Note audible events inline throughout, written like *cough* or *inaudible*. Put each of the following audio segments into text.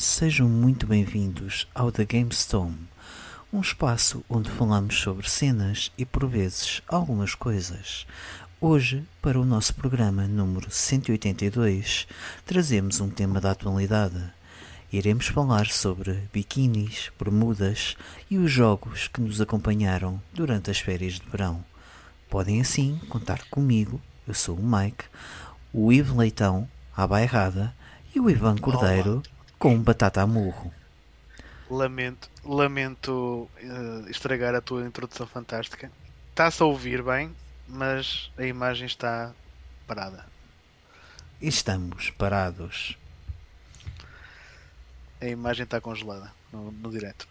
Sejam muito bem-vindos ao The GameStone, um espaço onde falamos sobre cenas e, por vezes, algumas coisas. Hoje, para o nosso programa número 182, trazemos um tema da atualidade. Iremos falar sobre biquínis, bermudas e os jogos que nos acompanharam durante as férias de verão. Podem assim contar comigo, eu sou o Mike, o Ivo Leitão, à bairrada, e o Ivan Cordeiro, Olá. Com batata a murro. Lamento, lamento eh, estragar a tua introdução fantástica. Está-se a ouvir bem, mas a imagem está parada. Estamos parados. A imagem está congelada no, no direto.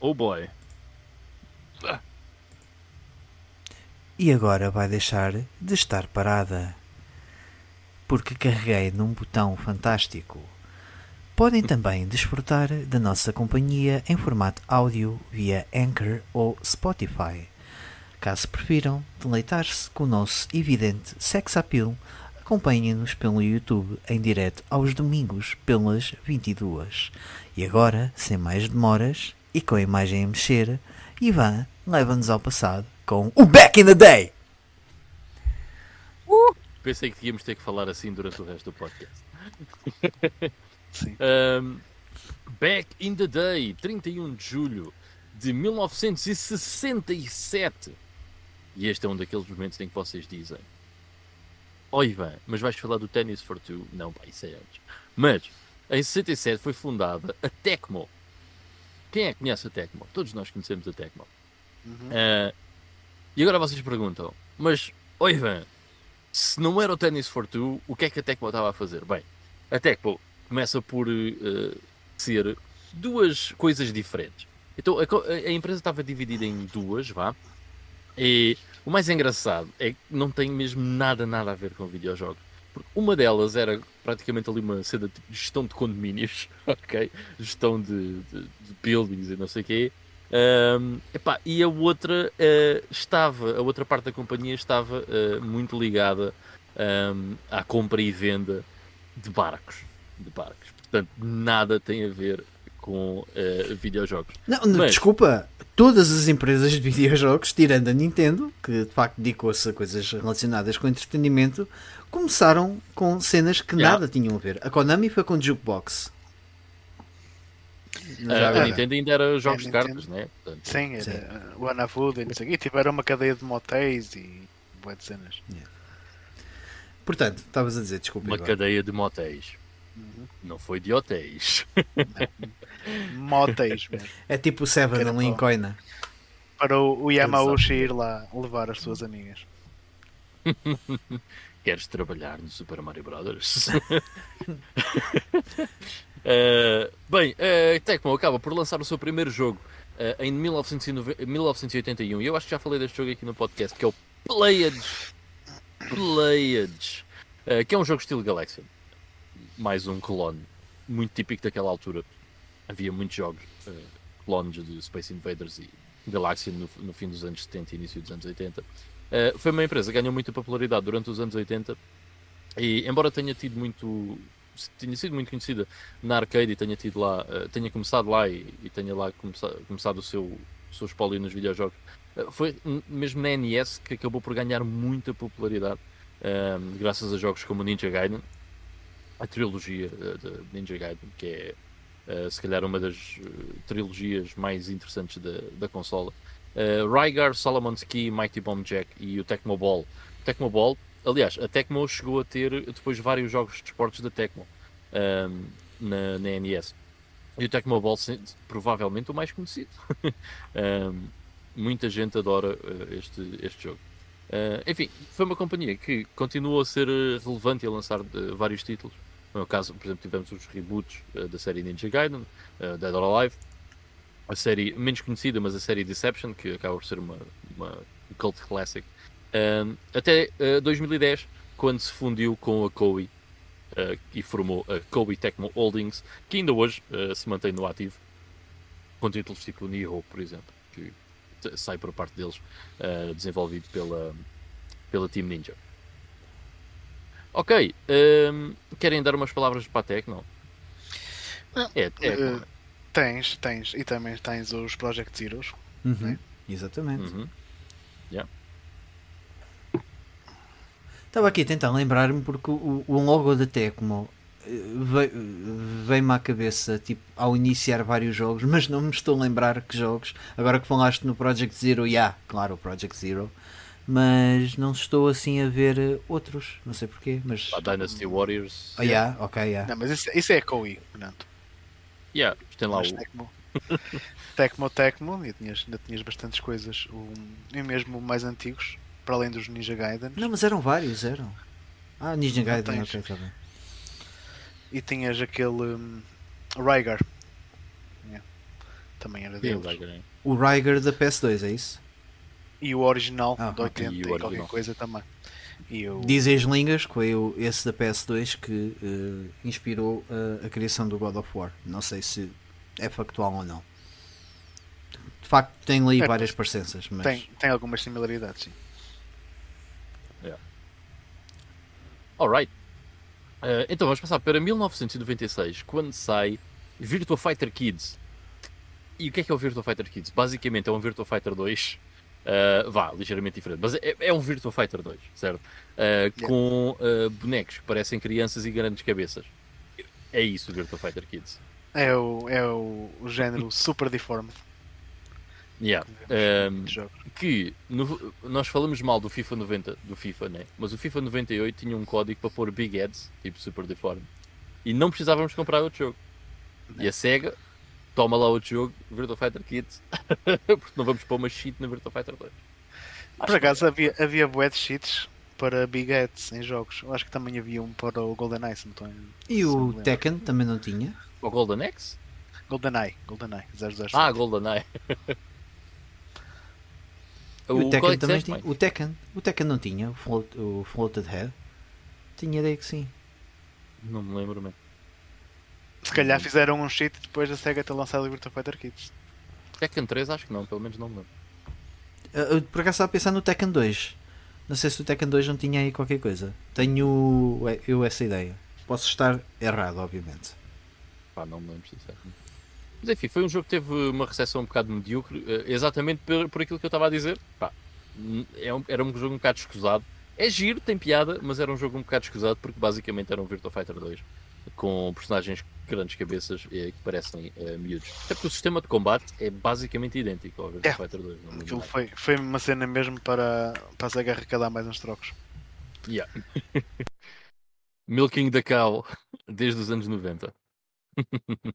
Oh boy. E agora vai deixar de estar parada. Porque carreguei num botão fantástico. Podem também desfrutar da nossa companhia em formato áudio via Anchor ou Spotify. Caso prefiram deleitar-se com o nosso evidente sex appeal, acompanhem-nos pelo YouTube em direto aos domingos pelas 22. E agora, sem mais demoras e com a imagem a mexer, Ivan leva-nos ao passado com o Back in the Day! Pensei que íamos ter que falar assim durante o resto do podcast. *laughs* Sim. Um, back in the day, 31 de julho de 1967. E este é um daqueles momentos em que vocês dizem: Oh Ivan, mas vais falar do Tennis for Two? Não, pá, isso é antes. Mas em 67 foi fundada a Tecmo. Quem é que conhece a Tecmo? Todos nós conhecemos a Tecmo. Uhum. Ah, e agora vocês perguntam, mas, oh Ivan, se não era o Tennis for Two, o que é que a Tecmo estava a fazer? Bem, a Tecmo começa por eh, ser duas coisas diferentes. Então, a, a- empresa estava dividida em duas, vá. E o mais engraçado é que não tem mesmo nada, nada a ver com videojogos. Uma delas era praticamente ali uma cena de gestão de condomínios, *laughs* ok? Gestão de, de, de buildings e não sei o quê. Ahm, epá, e a outra eh, estava, a outra parte da companhia estava eh, muito ligada ahm, à compra e venda de barcos. De barcos. Portanto, nada tem a ver com eh, videojogos. Não, Mas- desculpa, todas as empresas de videojogos, tirando a Nintendo, que de facto dedicou-se a coisas relacionadas com entretenimento, começaram com cenas que Yeah. nada tinham a ver. A Konami foi com Jukebox. Já Ah, a agora. Nintendo ainda era jogos de Nintendo. cartas, né? Portanto, Sim, Sim. era o Anafood e não sei o quê. Tiveram uma cadeia de motéis e boas de cenas. Portanto, estavas a dizer, desculpa. uma Ivan. cadeia de motéis. Uhum. Não foi de hotéis. *laughs* Motéis mesmo. É tipo o Seven em. Coina. Para o, o Yamauchi Exato. ir lá levar as suas amigas. *laughs* Queres trabalhar no Super Mario Brothers? *laughs* Eh, bem, a Tecmo acaba por lançar o seu primeiro jogo eh, em 1909 1981 e eu acho que já falei deste jogo aqui no podcast, que é o Pleiades. Pleiades. eh, que é um jogo estilo Galaxy. Mais um clone. Muito típico daquela altura. Havia muitos jogos eh, clones de Space Invaders e Galaxy no, no fim dos anos 70 e início dos anos 80. Uh, foi uma empresa que ganhou muita popularidade durante os anos 80 e embora tenha tido muito tenha sido muito conhecida na arcade e tenha tido lá uh, tenha começado lá e, e tenha lá começa, começado o seu, o seu espólio nos videojogos uh, foi mesmo na NES que acabou por ganhar muita popularidade um, graças a jogos como Ninja Gaiden a trilogia uh, de Ninja Gaiden que é uh, se calhar uma das uh, trilogias mais interessantes da, da consola Uh, Rygar, Solomon's Key, Mighty Bomb Jack e o Tecmo Ball. Tecmo Ball, aliás, a Tecmo chegou a ter depois vários jogos de esportes da Tecmo um, na, na NES. E o Tecmo Ball, provavelmente o mais conhecido. *laughs* Um, muita gente adora uh, este, este jogo. Uh, enfim, foi uma companhia que continuou a ser uh, relevante e a lançar uh, vários títulos. No meu caso, por exemplo, tivemos os reboots uh, da série Ninja Gaiden, Dead or Alive, a série menos conhecida, mas a série Deception, que acaba por ser uma, uma cult classic, Um, até uh, 2010, quando se fundiu com a Koei uh, e formou a Koei Tecmo Holdings, que ainda hoje uh, se mantém no ativo, com títulos tipo Nioh, por exemplo, que sai por parte deles, uh, desenvolvido pela, pela Team Ninja. Ok, ehm, querem dar umas palavras para a Tecno? Não, É, Tecno. Eh, tens, tens. E também tens os Project Zeros. Uhum, Exatamente. Uhum. Estava aqui a tentar lembrar-me porque o, o logo da Tecmo eh, veio- veio-me à cabeça tipo, ao iniciar vários jogos, mas não me estou a lembrar que jogos. Agora que falaste no Project Zero, já, claro, o Project Zero, mas não estou assim a ver eh, outros, não sei porquê, mas. A Dynasty Warriors. Ah, já, ok, já. Não, mas isso, isso é Koei, Fernando. Yeah, tem lá Mas o. Tecmo. *laughs* Tecmo, Tecmo, e tinhas, ainda tinhas bastantes coisas, o, e mesmo mais antigos, para além dos Ninja Gaiden. Não, mas eram vários, eram. Ah, Ninja Gaiden, tens. ok, está bem. E tinhas aquele um, Rygar. Yeah. Também era Sim, deles. O Ryger da PS2, é isso? E o original Ah, de ok. 80 E e, qualquer coisa também. E o, Dizem as línguas que foi o- esse da PS2 que eh, inspirou eh, a criação do God of War. Não sei se é factual ou não. De facto, tem ali É, várias parecenças, mas tem, tem algumas similaridades, sim. Alright. Eh, então vamos passar para 1996, quando sai Virtua Fighter Kids. E o que é que é o Virtua Fighter Kids? Basicamente é um Virtua Fighter 2. eh, vá, ligeiramente diferente, mas é, é um Virtua Fighter 2, certo? Eh, Com bonecos que parecem crianças e grandes cabeças. É isso o Virtua Fighter Kids. É o, é o, o género Super Deformed Yeah. que jogos. que no- nós falamos mal do FIFA 90, do FIFA, né? Mas o FIFA 98 tinha um código para pôr Big Heads, tipo Super Deformed. E não precisávamos comprar outro jogo. E a SEGA toma lá outro jogo, Virtua Fighter Kids, *laughs* porque não vamos pôr uma cheat na Virtua Fighter 2. Por acaso havia, havia bué de cheats para Big Heads em jogos. Eu acho que também havia um para o GoldenEye, se não estou em- E o. Tekken também não tinha? O Golden Axe? GoldenEye, GoldenEye 007. Ah, GoldenEye. E *laughs* o, qual Tekken também tinha. O Tekken, o Tekken não tinha, o, float, o Floated Head. Tinha ideia que sim. Não me lembro mesmo. Se calhar fizeram um cheat depois da SEGA ter lançado o Virtua Fighter Kids. Tekken 3 acho que não, pelo menos não me lembro. Eu, eu, por acaso estava a pensar no Tekken 2. Não sei se o Tekken 2 não tinha aí qualquer coisa. Tenho eu essa ideia. Posso estar errado, obviamente. Pá, não me lembro sinceramente. Mas enfim, foi um jogo que teve uma recepção um bocado medíocre, eh, exatamente por, por aquilo que eu estava a dizer. Pá, é era um jogo um bocado escusado. É giro, tem piada, mas era um jogo um bocado escusado porque basicamente era um Virtua Fighter 2 com personagens grandes cabeças eh, que parecem eh, miúdos. Até porque o sistema de combate é basicamente idêntico ao Virtua É. Fighter 2. Não muda Aquilo foi, foi uma cena mesmo para, para a SEGA arrecadar mais uns trocos. Yeah. *laughs* Milking the Cow desde os anos 90. *laughs*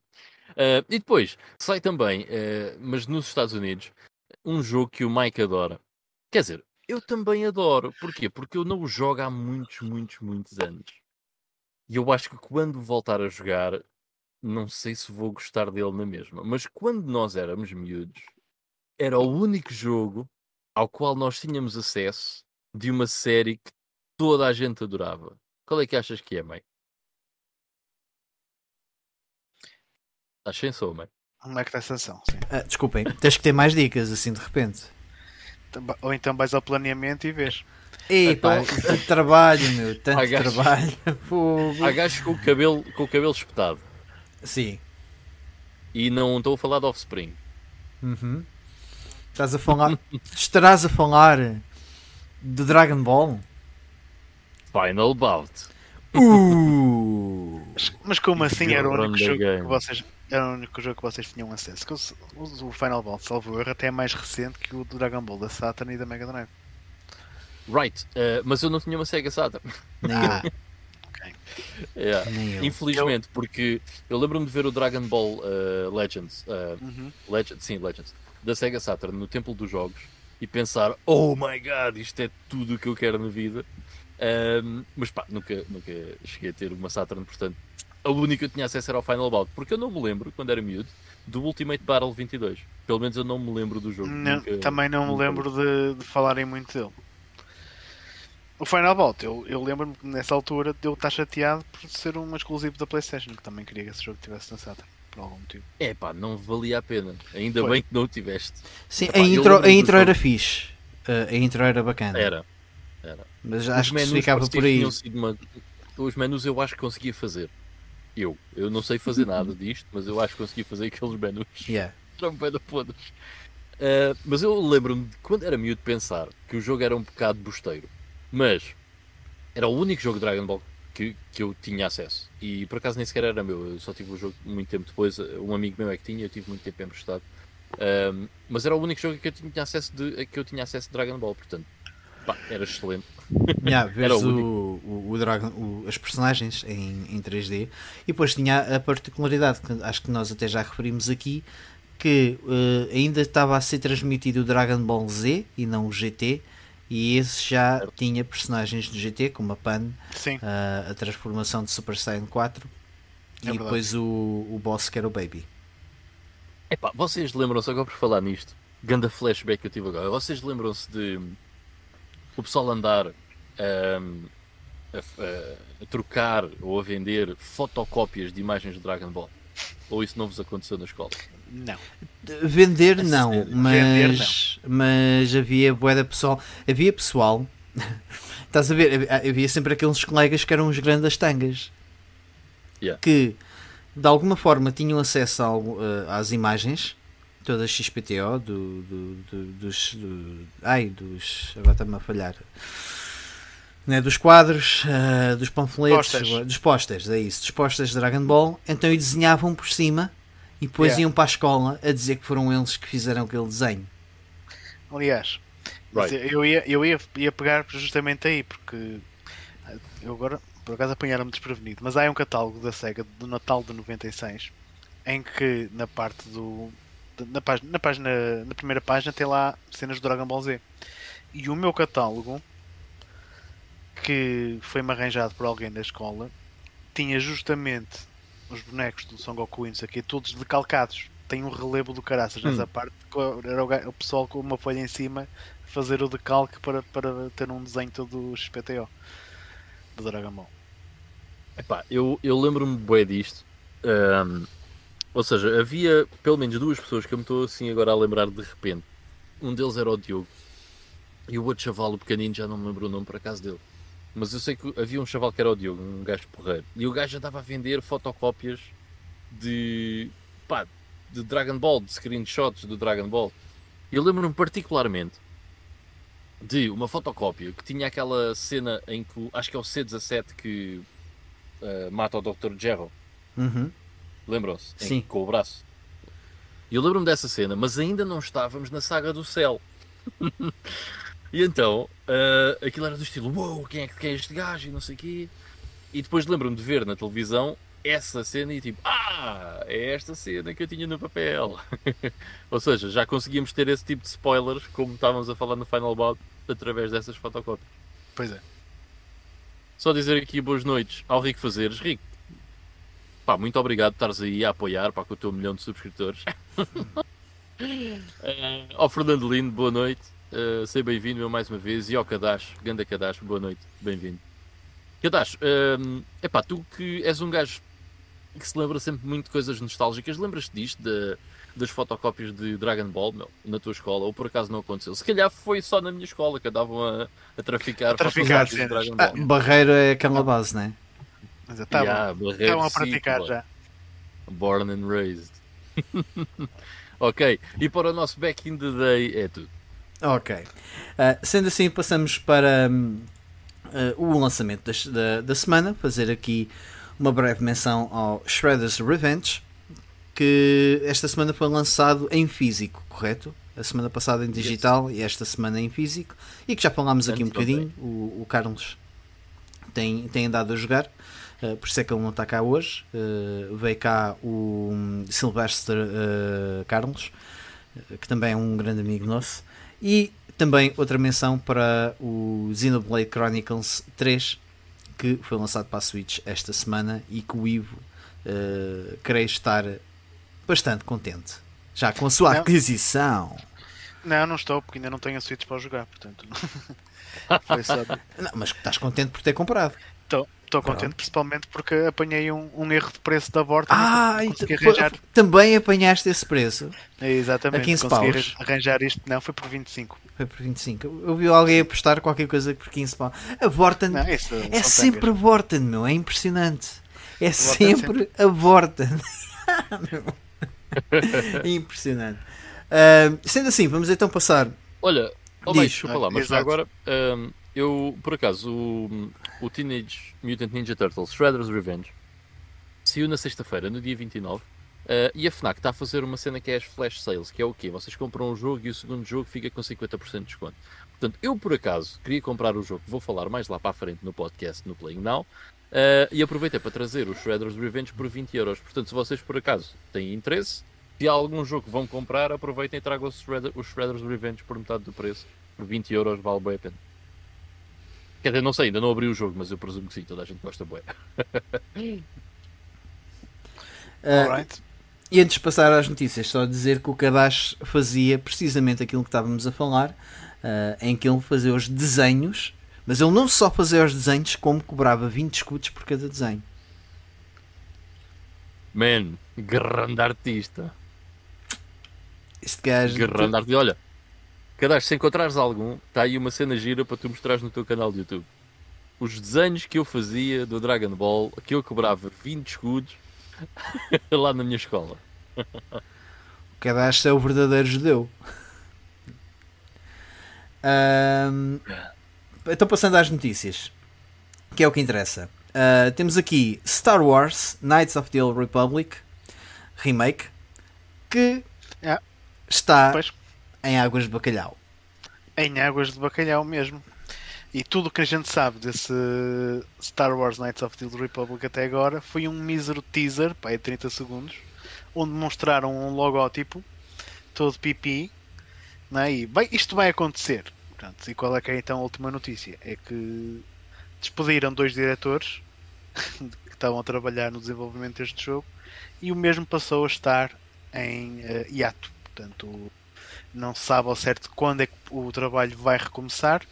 Eh, e depois sai também, eh, mas nos Estados Unidos, um jogo que o Mike adora. Quer dizer, eu também adoro. Porquê? Porque eu não o jogo há muitos, muitos, muitos anos. E eu acho que quando voltar a jogar, não sei se vou gostar dele na mesma. Mas quando nós éramos miúdos, era o único jogo ao qual nós tínhamos acesso de uma série que toda a gente adorava. Qual é que achas que é, mãe? Estás sem som, mãe. Como é que está a sensação? Sim. Ah, desculpem, tens que ter mais dicas assim de repente. Tamba- Ou então vais ao planeamento e vês. Ei, pá, tanto trabalho, meu, tanto gajo. trabalho. *laughs* Há gajos com o cabelo, com o cabelo espetado. Sim. E não estou a falar de Offspring. Uhum. Estás a falar. *laughs* Estarás a falar do Dragon Ball? Final Bout. Uh! Mas, como assim era o único the jogo que vocês. Era o único jogo que vocês tinham acesso. Que o, Final Ball, salvo erro, até é mais recente que o do Dragon Ball da Saturn e da Mega Drive. Right, eh, mas eu não tinha uma Sega Saturn. Nem Ah, *laughs* Yeah. eu. Nem eu. Infelizmente, porque eu lembro-me de ver o Dragon Ball eh, Legends, eh, uhum. Legends, sim, Legends, da Sega Saturn no Templo dos Jogos e pensar, oh my god, isto é tudo o que eu quero na vida. Ahm, mas pá, nunca, nunca cheguei a ter uma Saturn, portanto, a única que eu tinha acesso era ao Final Bout, porque eu não me lembro, quando era miúdo, do Ultimate Battle 22. Pelo menos eu não me lembro do jogo. Não, Nunca- também não me lembro de, de falarem muito dele. O Final Bout, eu, eu lembro-me que nessa altura de eu estar chateado por ser um exclusivo da PlayStation, que também queria que esse jogo tivesse Saturn, por algum motivo. É pá, não valia a pena. Ainda Foi. bem que não o tiveste. Sim, Epá, a intro, a intro jogo. era fixe. Uh, a intro era bacana. Era. Era. Mas Os acho que se menus ficava por que aí. uma- Os menus eu acho que conseguia fazer. Eu. Eu não sei fazer nada disto, mas eu acho que consegui fazer aqueles menus. Yeah. *laughs* Bem da. Ah, mas eu lembro-me de quando era miúdo pensar que o jogo era um bocado bosteiro. Mas era o único jogo de Dragon Ball que, que eu tinha acesso. E por acaso nem sequer era meu. Eu só tive o jogo muito tempo depois. Um amigo meu é que tinha, eu tive muito tempo emprestado. Ah, mas era o único jogo que eu tinha acesso de, que eu tinha acesso de Dragon Ball, portanto, pá, era excelente. *laughs* Yeah, Era vês o o, o, Dragon, o- as personagens em, em 3D e depois tinha a particularidade que acho que nós até já referimos aqui que eh, ainda estava a ser transmitido o Dragon Ball Z e não o GT e esse já Certo. tinha personagens do GT como a Pan, a, a transformação de Super Saiyan 4 É e verdade. depois o, o boss que era o Baby. Epá, vocês lembram-se agora por falar nisto? Ganda flashback que eu tive agora. Vocês lembram-se de o pessoal andar a, a- a trocar ou a vender fotocópias de imagens de Dragon Ball? Ou isso não vos aconteceu na escola? não. De- Vender A não, mas, mas havia boeda pessoal. Havia pessoal. *laughs* Estás a ver? Havia- Havia sempre aqueles colegas que eram os grandes tangas Yeah. que de alguma forma tinham acesso ao, eh, às imagens todas XPTO do, do, do- dos do- ai dos agora está-me a falhar né, dos quadros, eh, dos panfletos, Posters. dos posters, é isso, dos posters de Dragon Ball, então e desenhavam por cima e depois Yeah. iam para a escola a dizer que foram eles que fizeram aquele desenho. Aliás, Right. eu, ia, eu ia, ia pegar justamente aí, porque eu agora por acaso apanharam-me desprevenido, mas há um catálogo da SEGA do Natal de 96 em que na parte do. Na página, na, página, na primeira página tem lá cenas do Dragon Ball Z. E o meu catálogo, que foi-me arranjado por alguém da escola, tinha justamente os bonecos do Son Goku e quê, todos decalcados. Tem um relevo do caraças nessa Hum. parte. Era o, o pessoal com uma folha em cima fazer o decalque para, para ter um desenho todo XPTO do Dragon Ball. Epá, eu, eu lembro-me bem disto. Ahm, ou seja, havia pelo menos duas pessoas que eu me estou assim agora a lembrar de repente. Um deles era o Diogo. E o outro chaval, o pequenino, já não me lembro o nome por acaso dele. Mas eu sei que havia um chaval que era o Diogo, um gajo porreiro. E o gajo andava a vender fotocópias de. pá, de Dragon Ball, de screenshots do Dragon Ball. Eu lembro-me particularmente de uma fotocópia que tinha aquela cena em que acho que é o C17 que uh, mata o Dr. Gerald. Uhum. Lembram-se? Em- Sim. Com o braço. E eu lembro-me dessa cena, mas ainda não estávamos na saga do céu. *laughs* e então, uh, aquilo era do estilo: Uou, quem é que quer este gajo? E não sei o quê. E depois lembro-me de ver na televisão essa cena e tipo: Ah, é esta cena que eu tinha no papel. *laughs* Ou seja, já conseguíamos ter esse tipo de spoilers, como estávamos a falar no Final Bout, através dessas fotocópias. Pois é. Só dizer aqui boas noites ao Rico Fazeres. Rico, pá, muito obrigado por estares aí a apoiar pá, com o teu milhão de subscritores. *laughs* Eh, ao Fernando Lindo, boa noite. Eh, seja bem-vindo mais uma vez. E ao Kadash, Ganda Kadash, boa noite, bem-vindo. Kadash, é epá, tu que és um gajo que se lembra sempre muito de coisas nostálgicas, lembras-te disto, da- das fotocópias de Dragon Ball, meu, na tua escola, ou por acaso não aconteceu? Se calhar foi só na minha escola que andavam a, a traficar, A traficar fotocópias de. Dragon Ah, Ball. barreiro é aquela base, né? Mas estavam Yeah, estavam a praticar boy. já. Born and raised. *laughs* ok, e para o nosso back in the day é tudo. Ok. Ah, sendo assim, passamos para ah, o lançamento das- da, da semana. Fazer aqui uma breve menção ao Shredder's Revenge, que esta semana foi lançado em físico, correto? A semana passada em digital e esta semana em físico. E que já falámos aqui um bocadinho. O, o Carlos tem, tem andado a jogar. Uh, por isso é que ele não está cá hoje. Uh, veio cá o um, Sylvester uh, Carlos, que também é um grande amigo nosso. E também outra menção para o Xenoblade Chronicles 3, que foi lançado para a Switch esta semana e que o Ivo uh, creio estar bastante contente. Já com a sua Não. aquisição. Não, não estou, porque ainda não tenho a Switch para jogar, portanto. *laughs* Só. Não, mas estás contente por ter comprado. Estou Pronto. contente, principalmente porque apanhei um, um erro de preço da Vorta Ah, consegui arranjar. também apanhaste esse preço. Exatamente, a 15 consegui paus. arranjar isto. Não, foi por 25. Foi por 25. Eu vi alguém apostar qualquer coisa por 15 pau. A Vorten Não, isso é sempre a tangas. Vorten, meu. É impressionante. É Vorten sempre a Vorten. é *laughs* *laughs* impressionante. Ah, sendo assim, vamos então passar. Olha, oh, Diz. bem, desculpa lá, mas agora hum, eu, por acaso, o, o Teenage Mutant Ninja Turtles Shredder's Revenge saiu na sexta-feira, no dia 29. eh, e a FNAC está a fazer uma cena que é as flash sales, que é o quê? Vocês compram um jogo e o segundo jogo fica com 50% de desconto. Portanto, eu por acaso queria comprar o jogo, vou falar mais lá para a frente no podcast, no Playing Now, eh, e aproveitei para trazer o Shredder's Revenge por 20 euros. Portanto, se vocês por acaso têm interesse, se há algum jogo que vão comprar, aproveitem e tragam o, Shredder, o Shredder's Revenge por metade do preço. Por 20 euros vale bem a pena. Quer dizer, não sei, ainda não abri o jogo, mas eu presumo que sim, toda a gente gosta bué. *laughs* ah, Alright. E antes de passar às notícias, só dizer que o Kadash fazia precisamente aquilo que estávamos a falar, ah, em que ele fazia os desenhos, mas ele não só fazia os desenhos, como cobrava 20 escudos por cada desenho. Man, grande artista. Este gajo. Grande artista. Olha, cadastro, se encontrares algum, está aí uma cena gira para tu mostrares no teu canal de YouTube. Os desenhos que eu fazia do Dragon Ball, que eu cobrava 20 escudos *laughs* lá na minha escola. O Kadash é o verdadeiro judeu. Ahm, então, passando às notícias, que é o que interessa. Ah, temos aqui Star Wars Knights of the Old Republic Remake que Ah. está Pois. Em águas de bacalhau. Em águas de bacalhau mesmo. E tudo o que a gente sabe desse Star Wars Knights of the Republic até agora foi um mísero teaser, pá, é 30 segundos, onde mostraram um logótipo todo pipi, né? e bem, isto vai acontecer. Portanto, e qual é que é então a última notícia? É que despediram dois diretores *laughs* que estavam a trabalhar no desenvolvimento deste jogo e o mesmo passou a estar em eh, hiato. Portanto, não se sabe ao certo quando é que o trabalho vai recomeçar.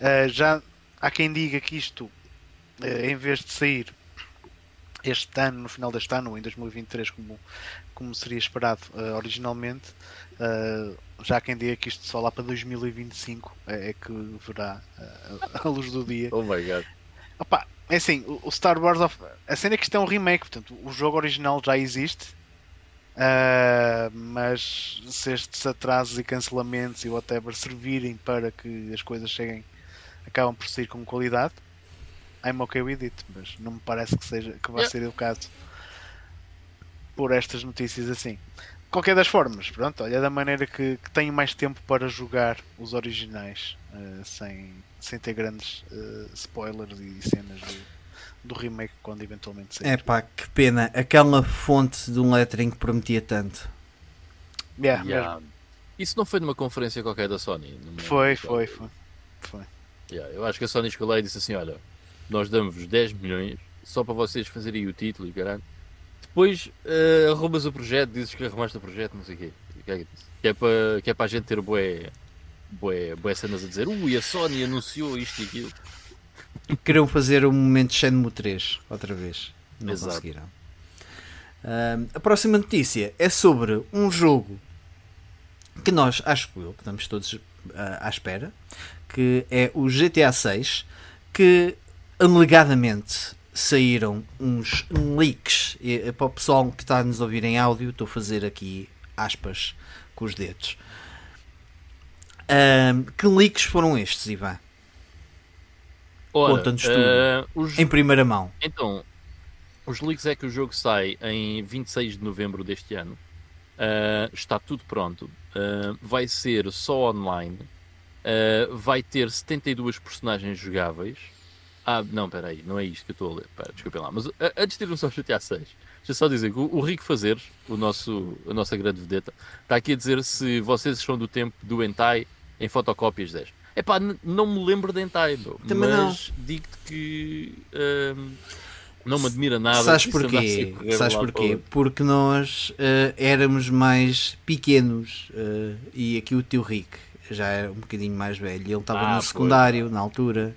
Uh, já há quem diga que isto, uh, em vez de sair este ano, no final deste ano, ou em 2023, como, como seria esperado uh, originalmente, já há quem diga que isto só lá para 2025 é, é que verá a luz do dia. Oh my god. Opa, é assim, o Star Wars of... a cena é que isto é um remake, portanto, o jogo original já existe. Uh, mas se estes atrasos e cancelamentos e whatever servirem para que as coisas cheguem, acabam por sair com qualidade, I'm okay with it, mas não me parece que, seja, que vai Yeah. ser o caso por estas notícias assim. De qualquer das formas, pronto, olha da maneira que, que tenho mais tempo para jogar os originais uh, sem, sem ter grandes uh, spoilers e cenas do, do remake quando eventualmente sair. É pá, que pena. Aquela fonte de um lettering que prometia tanto. Yeah, Yeah. mesmo. Isso não foi numa conferência qualquer da Sony? Foi, foi, foi. foi. Yeah, eu acho que a Sony chegou lá e disse assim: olha, nós damos-vos 10 milhões só para vocês fazerem o título e caralho. Depois uh, arrumas o projeto, dizes que arrumaste o projeto, não sei o quê. Que é, é para, que é para a gente ter bué, bué, bué cenas a dizer. Ui, a Sony anunciou isto e aquilo. Queriam fazer o momento Shenmue 3 outra vez. Não Exato. conseguiram. Ahm, a próxima notícia é sobre um jogo que nós, acho eu, que estamos todos ah, à espera, que é o GTA 6, que alegadamente saíram uns leaks. E, eh, para o pessoal que está a nos ouvir em áudio, estou a fazer aqui aspas com os dedos. Ahm, que leaks foram estes, Ivan? Conta-nos tudo. eh, os- Em primeira mão. Então, os leaks é que o jogo sai em 26 de novembro deste ano. Uh, está tudo pronto. Uh, vai ser só online. Vai ter 72 personagens jogáveis. Ah, não, peraí, não é isto que eu estou a ler. Pera, desculpem lá. Mas antes de irmos ao GTA 6, deixa só dizer que o, o Rico Fazeres, o nosso, a nossa grande vedeta, está aqui a dizer se vocês são do tempo do Hentai em fotocópias 10. Epá, n- não me lembro de meu, Também mas digo-te que um, não me admira nada. Sabes porquê? a correr Sabes porquê? para- Porque nós eh, éramos mais pequenos eh, e aqui o tio Rick já era um bocadinho mais velho. Ele estava Ah, no secundário na altura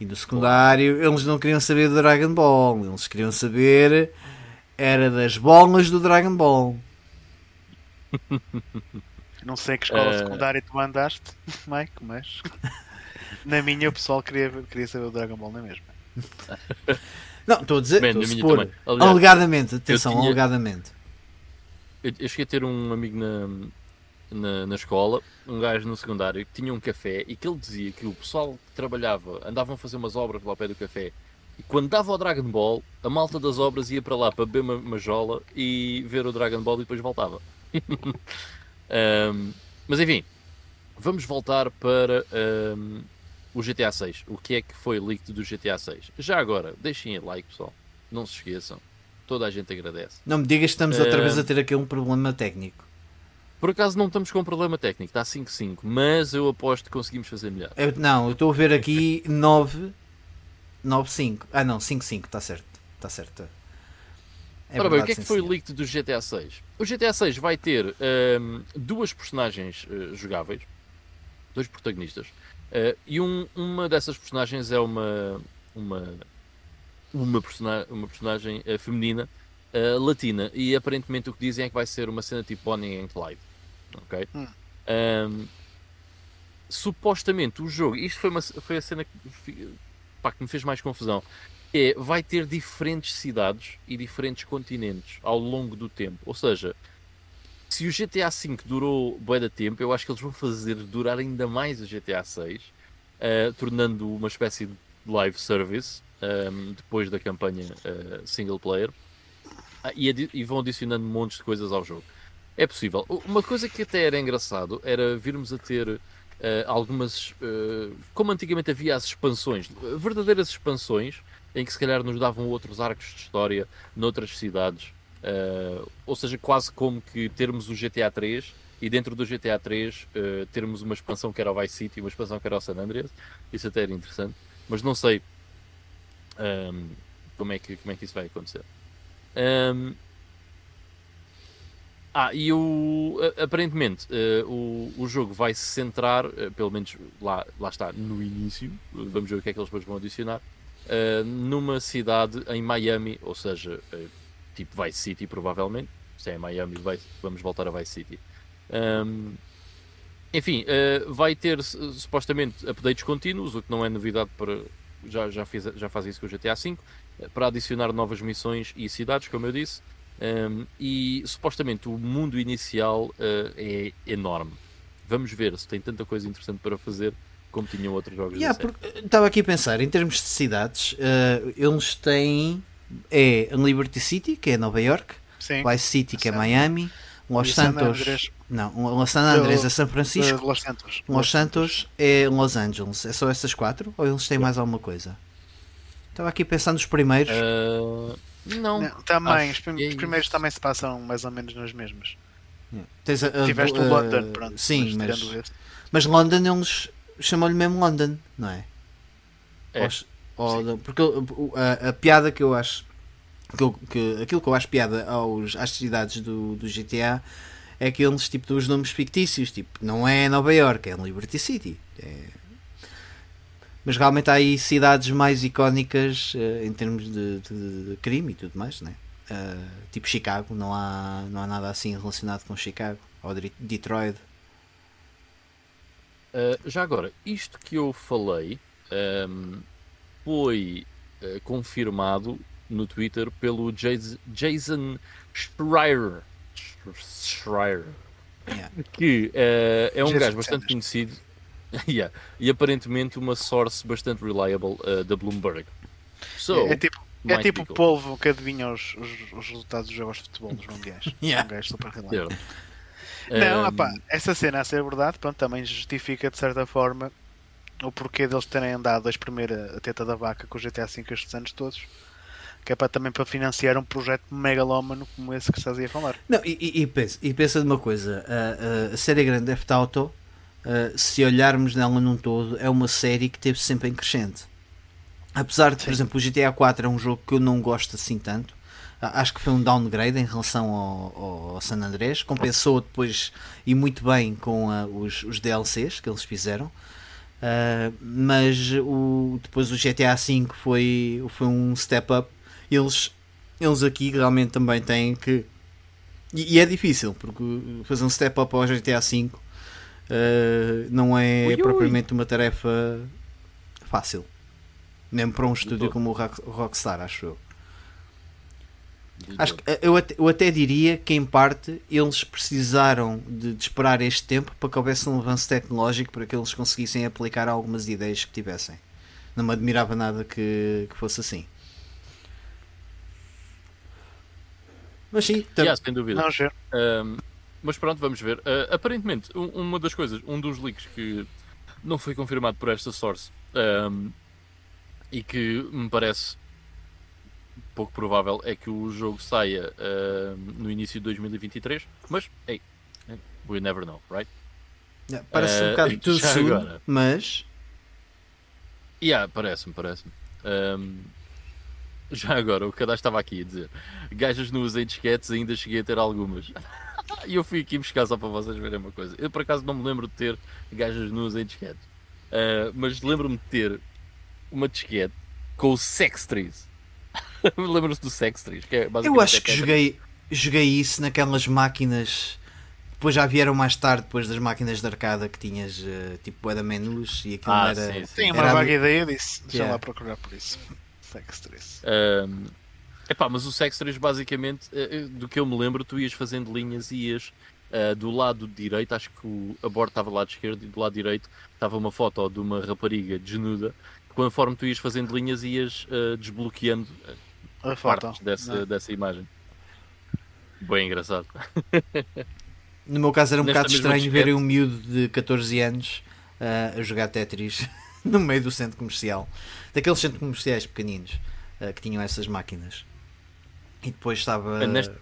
E no secundário eles não queriam saber do Dragon Ball, eles queriam saber era das bolas do Dragon Ball. *laughs* Não sei que escola Eh. secundária tu andaste, *laughs* Mike, mas *laughs* na minha o pessoal queria, queria saber o Dragon Ball, não é mesmo? Não, estou a dizer, Man, estou a na. Aliás, Alegadamente, atenção, tinha- alegadamente. Eu, eu cheguei a ter um amigo na, na, na escola, um gajo no secundário, que tinha um café e que ele dizia que o pessoal que trabalhava andavam a fazer umas obras lá ao pé do café e quando dava o Dragon Ball, a malta das obras ia para lá para beber uma, uma jola e ver o Dragon Ball e depois voltava. *laughs* Ahm, mas enfim, vamos voltar para ahm, o GTA 6. O que é que foi leaked do GTA 6? Já agora, deixem like, pessoal. Não se esqueçam. Toda a gente agradece. Não me digas que estamos outra vez a ter aqui um problema técnico. Por acaso não estamos com problema técnico, está 5-5, mas eu aposto que conseguimos fazer melhor. Eu- não, eu estou a ver aqui 9, 9, 5. Ah não, 5, 5, está certo. Está certo. É Ora bem, o que é que foi senhor. leaked do GTA 6? O GTA 6 vai ter ahm, duas personagens eh, jogáveis, dois protagonistas, eh, e um- uma dessas personagens é uma uma uma, persona- uma personagem eh, feminina latina e aparentemente o que dizem é que vai ser uma cena tipo Bonnie and Clyde, ok? Hum. Ahm, supostamente o jogo, isto foi, uma, foi a cena que, pá, que me fez mais confusão é, vai ter diferentes cidades e diferentes continentes ao longo do tempo. Ou seja, se o GTA V durou bué de tempo, eu acho que eles vão fazer durar ainda mais o GTA VI, eh, tornando uma espécie de live service ehm, depois da campanha eh, single player Ah, e, adi- e vão adicionando montes de coisas ao jogo. É possível. Uma coisa que até era engraçado era virmos a ter eh, algumas. como antigamente havia as expansões, verdadeiras expansões, em que se calhar nos davam outros arcos de história noutras cidades. eh, ou seja, quase como que termos o GTA 3 e dentro do GTA 3 eh, termos uma expansão que era o Vice City e uma expansão que era o San Andreas. Isso até era interessante. Mas não sei ehm, como, é que, como é que isso vai acontecer. Ehm, ah, e o, aparentemente eh, o, o jogo vai se centrar, eh, pelo menos lá, lá está, no início, vamos ver o que é que eles depois vão adicionar, eh, numa cidade em Miami, ou seja, eh, tipo Vice City, provavelmente. Se é em Miami, vai- vamos voltar a Vice City. Ahm, enfim, eh, vai ter su- supostamente updates contínuos, o que não é novidade para. Já, já, fiz, já faz isso com o GTA V, para adicionar novas missões e cidades, como eu disse. Ahm, e supostamente o mundo inicial eh, é enorme. Vamos ver se tem tanta coisa interessante para fazer como tinham outros jogos. Yeah, eh, Estava aqui a pensar, em termos de cidades, eh, eles têm. É a Liberty City, que é Nova York, Sim. Vice City, que é Miami, Los E San Santos. Não, Los San Andrés é São Francisco, Los Santos. Los Santos é Los Angeles. É só essas quatro? Ou eles têm mais alguma coisa? Estava aqui a pensar nos primeiros. Ah, não, Não, também, Acho os, é os primeiros também se passam mais ou menos nas mesmas. Yeah. Tens a- a- Tiveste o London, pronto. Sim, mas, esse. mas London eles chamam-lhe mesmo London, não é? É. Ou- ou porque a, a piada que eu acho que, eu- que- aquilo que eu acho piada aos, às cidades do, do GTA é que eles tipo dos nomes fictícios, tipo, não é Nova York, é Liberty City. É- Mas realmente há aí cidades mais icónicas eh, em termos de, de- de crime e tudo mais, né? Eh, tipo Chicago, não há, não há nada assim relacionado com Chicago ou Detroit. Uh, já agora, isto que eu falei um, foi uh, confirmado no Twitter pelo Jas- Jason Schreier, Schreier Yeah. que uh, é um Jason gajo bastante Sanders. conhecido *laughs* Yeah, e aparentemente uma source bastante reliable da Bloomberg. So, é, é tipo, é tipo o polvo que adivinha os, os, os resultados dos jogos de futebol dos *laughs* mundiais. Yeah. Um gajo super. Não, Um, essa cena a ser verdade, pronto, também justifica de certa forma o porquê deles terem andado a espremer a a teta da vaca com o GTA V estes anos todos. Que é para, também para financiar um projeto megalómano como esse que estás aí a falar. Não, e, e, pensa, e pensa de uma coisa: a, a- a série Grande Theft Auto, uh, se olharmos nela num todo, é uma série que teve sempre em crescente. Apesar de, por Sim. exemplo, o GTA 4 é um jogo que eu não gosto assim tanto, a- acho que foi um downgrade em relação ao, ao San Andrés. Compensou depois e muito bem com ah, os, os DLCs que eles fizeram. Uh, mas o, depois o GTA V foi, foi um step up. Eles, eles aqui realmente também têm que. E, e é difícil, porque fazer um step up ao GTA V uh, não é Ui, ui. propriamente uma tarefa fácil. Mesmo para um estúdio como o Rockstar, acho eu. Acho que, eu, até, eu até diria que, em parte, eles precisaram de, de esperar este tempo para que houvesse um avanço tecnológico para que eles conseguissem aplicar algumas ideias que tivessem. Não me admirava nada que, que fosse assim. Mas sim, tam- Yeah, sem dúvida. Vamos ver. Um, mas pronto, vamos ver. Uh, aparentemente, um- uma das coisas, um dos leaks que não foi confirmado por esta source um, e que me parece pouco provável é que o jogo saia um, no início de 2023. Mas, hey, we never know, right? parece um eh, bocado *laughs* tudo já soon, agora. mas Yeah, parece-me, parece-me. Um, já agora, o cadastro estava aqui a dizer: gajas nuas em disquetes, ainda cheguei a ter algumas. *laughs* E eu fui aqui buscar só para vocês verem uma coisa. Eu por acaso não me lembro de ter gajas nuas em disquetes, Uh, mas lembro-me de ter uma disquete com o Sextrees. *laughs* Lembram-se do Sextrees? Que é eu acho que joguei, joguei isso naquelas máquinas. Depois já vieram mais tarde, depois das máquinas de arcada que tinhas eh, tipo de menus e aquilo Ah, era. sim, sim. Tenho uma Era vaga ideia disso. Deixa Yeah. lá procurar por isso. Sextris. Um, epá, mas o Sextrees basicamente, eh, eh, do que eu me lembro, tu ias fazendo linhas e ias eh, do lado direito, acho que o, a bordo estava do lado esquerdo e do lado direito estava uma foto de uma rapariga desnuda, conforme tu ias fazendo linhas ias eh, desbloqueando eh, A foto. partes dessa, Não. dessa imagem. Bem engraçado. *laughs* No meu caso era um Nesta bocado estranho ver um miúdo de 14 anos ah, a jogar Tetris *laughs* no meio do centro comercial. Daqueles centros comerciais pequeninos ah, que tinham essas máquinas. E depois estava. É, neste-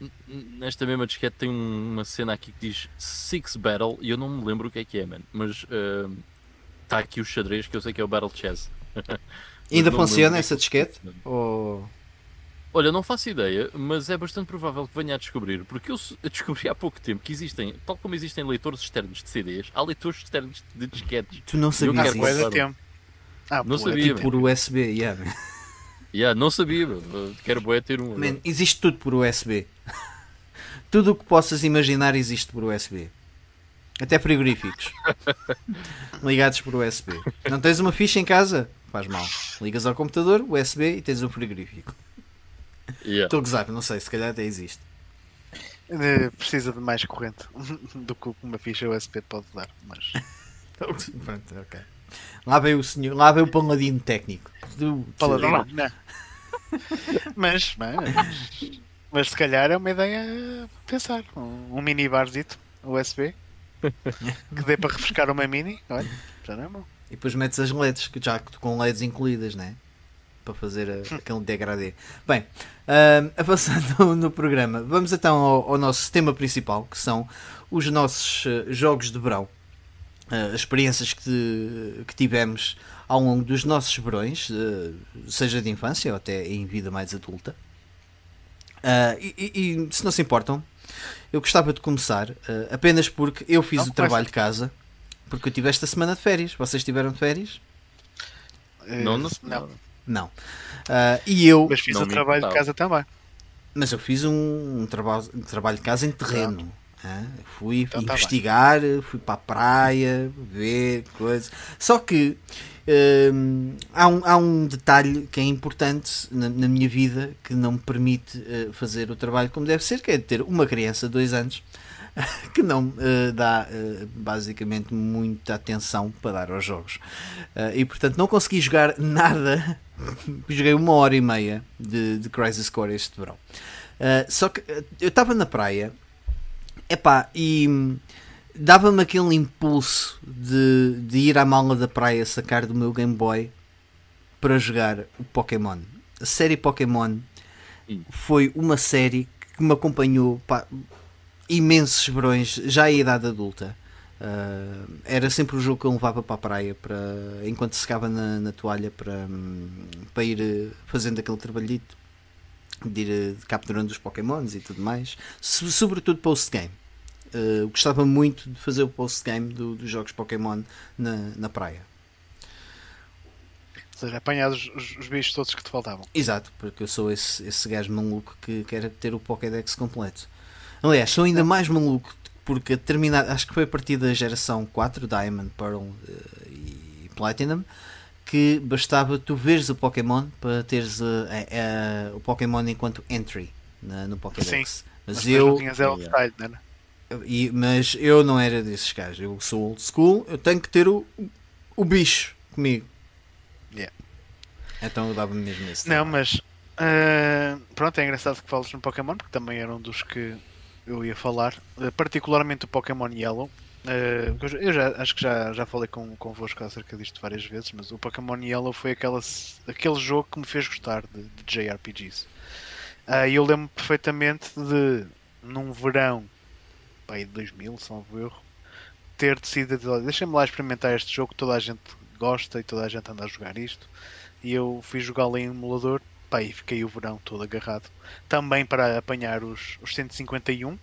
N- Nesta mesma disquete tem um- uma cena aqui que diz Six Battle e eu não me lembro o que é que é, man. Mas está aqui o xadrez que eu sei que é o Battle Chess. *laughs* Ainda funciona essa é disquete? Ou... Olha, não faço ideia, mas é bastante provável que venha a descobrir, porque eu descobri há pouco tempo que existem, tal como existem leitores externos de CDs, há leitores externos de disquetes. Tu não sabias isso? Coisa- de tempo. Ah, Não bué de sabia, tempo. Por USB, yeah. Yeah, não sabia, quero bué ter um. Man, existe tudo por USB. *laughs* tudo o que possas imaginar existe por USB. Até frigoríficos. Ligados por USB. Não tens uma ficha em casa? Faz mal. Ligas ao computador, USB e tens um frigorífico. Yeah. Estou a gozar, não sei, se calhar até existe. Eh, Precisa de mais corrente *laughs* do que uma ficha USB pode dar. Mas *laughs* Pronto, ok. Lá veio o senhor, lá veio o paladino técnico. Tu- Paladino, não. *laughs* mas, mas, mas se calhar é uma ideia a pensar. Um, um mini barzito USB que dê para refrescar uma mini. Olha, já não é mau. E depois metes as LEDs, que já com LEDs incluídas, né? Para fazer a- aquele degradê. Bem, *laughs* avançando no programa, vamos então ao, ao nosso tema principal, que são os nossos eh, jogos de verão. As experiências que, que tivemos ao longo dos nossos verões, eh, seja de infância ou até em vida mais adulta. Ah, e, e- e, se não se importam, eu gostava de começar ah, apenas porque eu fiz Não, o trabalho de casa, porque eu tive esta semana de férias. Vocês tiveram de férias? Eh, Não, não, não. Não. Ah, e eu, Mas fiz o trabalho de importava. casa também. mas eu fiz um, um trabalho, um trabalho de casa em terreno. Fui Então tá investigar, fui para a praia, ver coisas. Só que hum, há, um, há um detalhe que é importante na, na minha vida que não me permite eh, fazer o trabalho como deve ser, que é ter uma criança de dois anos *laughs* que não eh, dá eh, basicamente muita atenção para dar aos jogos. E portanto não consegui jogar nada. *laughs* Joguei uma hora e meia de, de Crisis Core este verão. Só que eu estava na praia epá, e dava-me aquele impulso de, de ir à mala da praia sacar do meu Game Boy para jogar o Pokémon. A série Pokémon foi uma série que me acompanhou pá, imensos verões, já à idade adulta. Ah, era sempre o jogo que eu levava para a praia para, enquanto secava na, na toalha para, hum, para ir eh, fazendo aquele trabalhito de ir eh, capturando os Pokémons e tudo mais, So- sobretudo post-game. Uh, gostava muito de fazer o post-game do, dos jogos Pokémon na, na praia. Ou seja, apanhar os, os, os, bichos todos que te faltavam. Exato, porque eu sou esse, esse gajo maluco que quer ter o Pokédex completo. Aliás, sou ainda mais maluco porque terminar, acho que foi a partir da geração 4, Diamond, Pearl uh, e Platinum, que bastava tu veres o Pokémon para teres uh, uh, o Pokémon enquanto entry na, no Pokédex. Sim, mas, mas eu. Yeah. Style, né? E, mas eu não era desses gajos. Eu sou old school, eu tenho que ter o, o bicho comigo. Yeah. Então eu dava-me mesmo esse. Não, mas. Uh, pronto, é engraçado que falas no Pokémon, porque também era um dos que eu ia falar, uh, particularmente o Pokémon Yellow. Uh, eu já, acho que já, já falei com, convosco acerca disto várias vezes, mas o Pokémon Yellow foi aquela, aquele jogo que me fez gostar de, de JRPGs. Uh, eu lembro perfeitamente de, num verão pai, de 2000, salvo erro, ter decidido, deixa-me lá experimentar este jogo, toda a gente gosta e toda a gente anda a jogar isto. E eu fui jogá-lo em emulador Pá, e fiquei o verão todo agarrado. Também para apanhar os, os 151.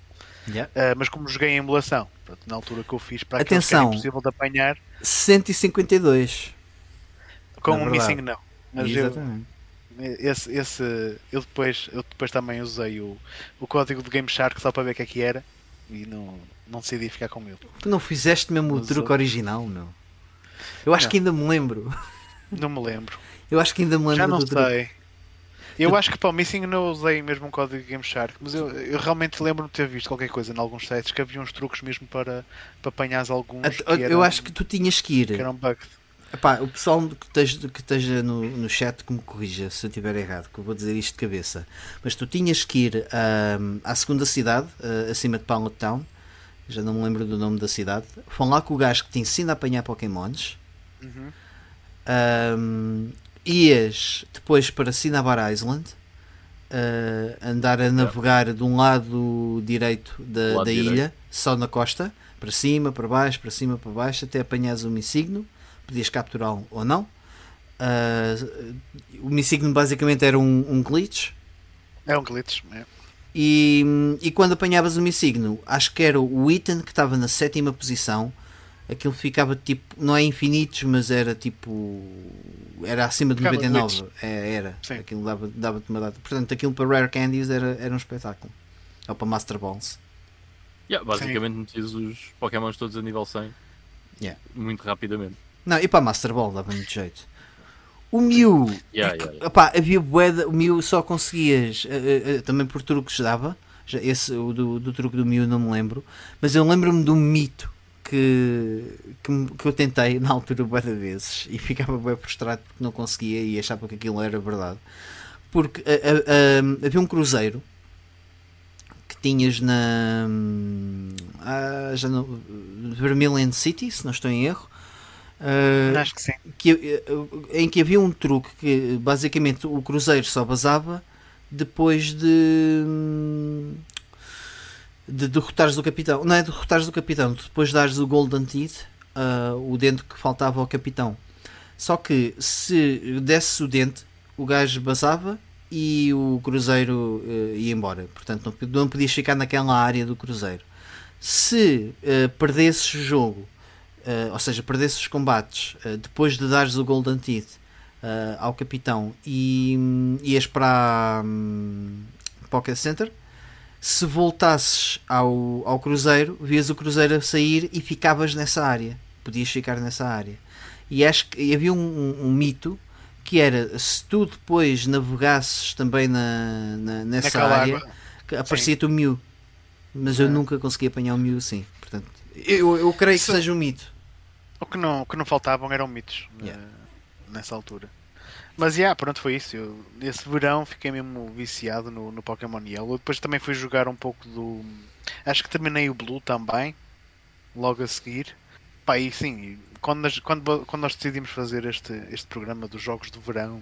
Yeah. Uh, mas como joguei em emulação, na altura que eu fiz para Atenção, que impossível de apanhar 152 com um missing não. Mas Exatamente. Eu, esse, esse, eu, depois, eu depois também usei o, o código de Game Shark só para ver o que é que era e não, não decidi ficar com ele. Tu não fizeste mesmo o truque original, não? Eu acho não. que ainda me lembro. Não me lembro. Eu acho que ainda me lembro Já não do sei. Truque. Eu acho que para o Missing não usei mesmo um código Game Shark, mas eu, eu realmente lembro de ter visto qualquer coisa em alguns sites que havia uns truques mesmo para, para apanhar alguns. eu eram, acho que tu tinhas que ir. Que eram bugged. Epá, o pessoal que esteja, que esteja no, no chat que me corrija se eu estiver errado, que eu vou dizer isto de cabeça. Mas tu tinhas que ir um, à segunda cidade, uh, acima de Pallet Town, já não me lembro do nome da cidade. Falar com o gajo que te ensina a apanhar Pokémons. Uhum. Um, ias depois para Cinnabar Island, uh, andar a navegar de um lado direito da, lado da direito. ilha, só na costa, para cima, para baixo, para cima, para baixo, até apanhares o Missigno, podias capturá-lo ou não. Uh, o Missigno basicamente era um, um glitch. É um glitch, é. E, e quando apanhavas o Missigno, acho que era o item que estava na sétima posição aquilo ficava tipo, não é infinitos, mas era tipo, era acima de 99. É, era, Sim. aquilo dava-te dava uma data. Portanto, aquilo para Rare Candies era, era um espetáculo. Ou para Master Balls. Yeah, basicamente metias os Pokémons todos a nível 100 yeah. muito rapidamente. Não, e para Master Ball dava muito jeito. O Mew, yeah, yeah, yeah. Opá, havia boeda, o Mew só conseguias, uh, uh, também por truques dava. Esse, o do, do truque do Mew não me lembro, mas eu lembro-me do mito que, que, que, eu tentei na altura bué vezes e ficava bem frustrado porque não conseguia e achava que aquilo era verdade. Porque a, a, a, havia um cruzeiro que tinhas na ah, já no, Vermilion City, se não estou em erro. Uh, Acho que sim. Que, em que havia um truque que basicamente o cruzeiro só basava depois de de derrotares o capitão. Não é derrotares o capitão, depois dares o Golden Teeth, uh, o dente que faltava ao capitão. Só que se desse o dente, o gajo basava e o cruzeiro uh, ia embora. Portanto, não, não podias ficar naquela área do cruzeiro. Se uh, perdesses o jogo, ou seja, perdesses os combates, depois de dares o Golden Teeth ao capitão e um, ias para um, Pocket Center, se voltasses ao, ao cruzeiro, vias o cruzeiro a sair e ficavas nessa área. Podias ficar nessa área. E acho que havia um, um, um mito que era se tu depois navegasses também na, na nessa Naquela área, aparecia-te o Mew. Mas eu nunca consegui apanhar o Mew sim. Portanto, eu, eu creio que seja um mito. O que não, o que não faltavam eram mitos yeah. nessa altura. Mas yeah, pronto, foi isso. Eu, esse verão fiquei mesmo viciado no, no Pokémon Yellow. Depois também fui jogar um pouco do. Acho que terminei o Blue também, logo a seguir. Pá, e sim, quando nós, quando, quando nós decidimos fazer este, este programa dos jogos do verão,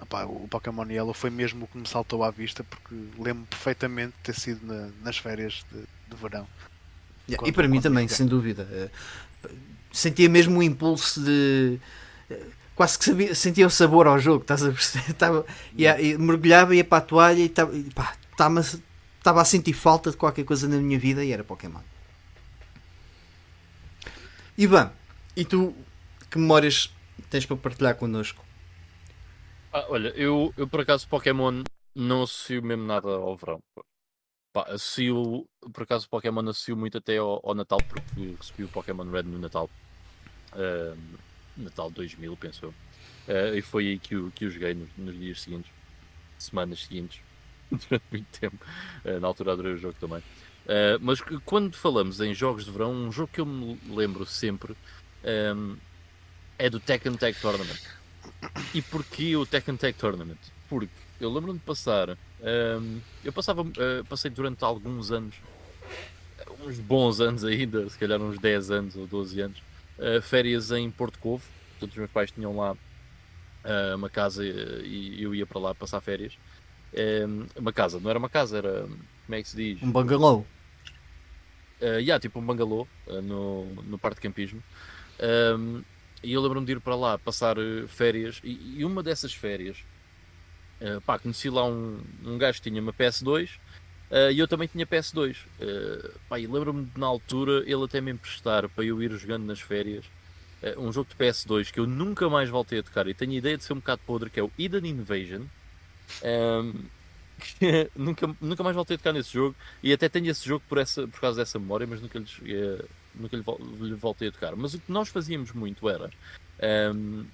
opá, o Pokémon Yellow foi mesmo o que me saltou à vista, porque lembro perfeitamente de ter sido na, nas férias de, de verão. Yeah, quando, e para mim também, sem dúvida. Sentia mesmo o impulso de quase que sabia, sentia o sabor ao jogo, estás a perceber? *laughs* Estava, ia, ia, mergulhava, ia para a toalha e estava, está-me estava a sentir falta de qualquer coisa na minha vida e era Pokémon. Ivan, e tu que memórias tens para partilhar connosco? Ah, olha, eu, eu por acaso Pokémon não associo mesmo nada ao verão. Pá, associo, por acaso Pokémon associo muito até ao, ao Natal, porque recebi o Pokémon Red no Natal. Uh, Natal 2000, penso eu. Uh, e foi aí que o, que joguei nos, nos dias seguintes, semanas seguintes, *laughs* durante muito tempo. Uh, na altura adorei o jogo também. Uh, mas quando falamos em jogos de verão, um jogo que eu me lembro sempre um, é do Tekken Tag Tournament. E porquê o Tekken Tag Tournament? Porque eu lembro-me de passar. Um, eu passava, uh, passei durante alguns anos, uns bons anos ainda, se calhar uns 10 anos ou 12 anos, uh, férias em Porto Covo. Portanto, os meus pais tinham lá uh, uma casa e eu ia para lá passar férias. Um, uma casa, não era uma casa, era. Como é que se diz? Um bangalô. Uh, yeah, tipo um bangalô uh, no, no parque de campismo. Um, e eu lembro-me de ir para lá passar férias. E, e uma dessas férias Uh, pá, conheci lá um, um gajo que tinha uma PS2 uh, e eu também tinha PS2. Uh, eh, pá, e lembro-me na altura ele até me emprestar para eu ir jogando nas férias uh, um jogo de PS2 que eu nunca mais voltei a tocar e tenho a ideia de ser um bocado podre, que é o Eden Invasion. Um, ehm, *laughs* nunca, nunca mais voltei a tocar nesse jogo e até tenho esse jogo por, essa, por causa dessa memória, mas nunca, lhes, nunca lhe, voltei a tocar. Mas o que nós fazíamos muito era. Um,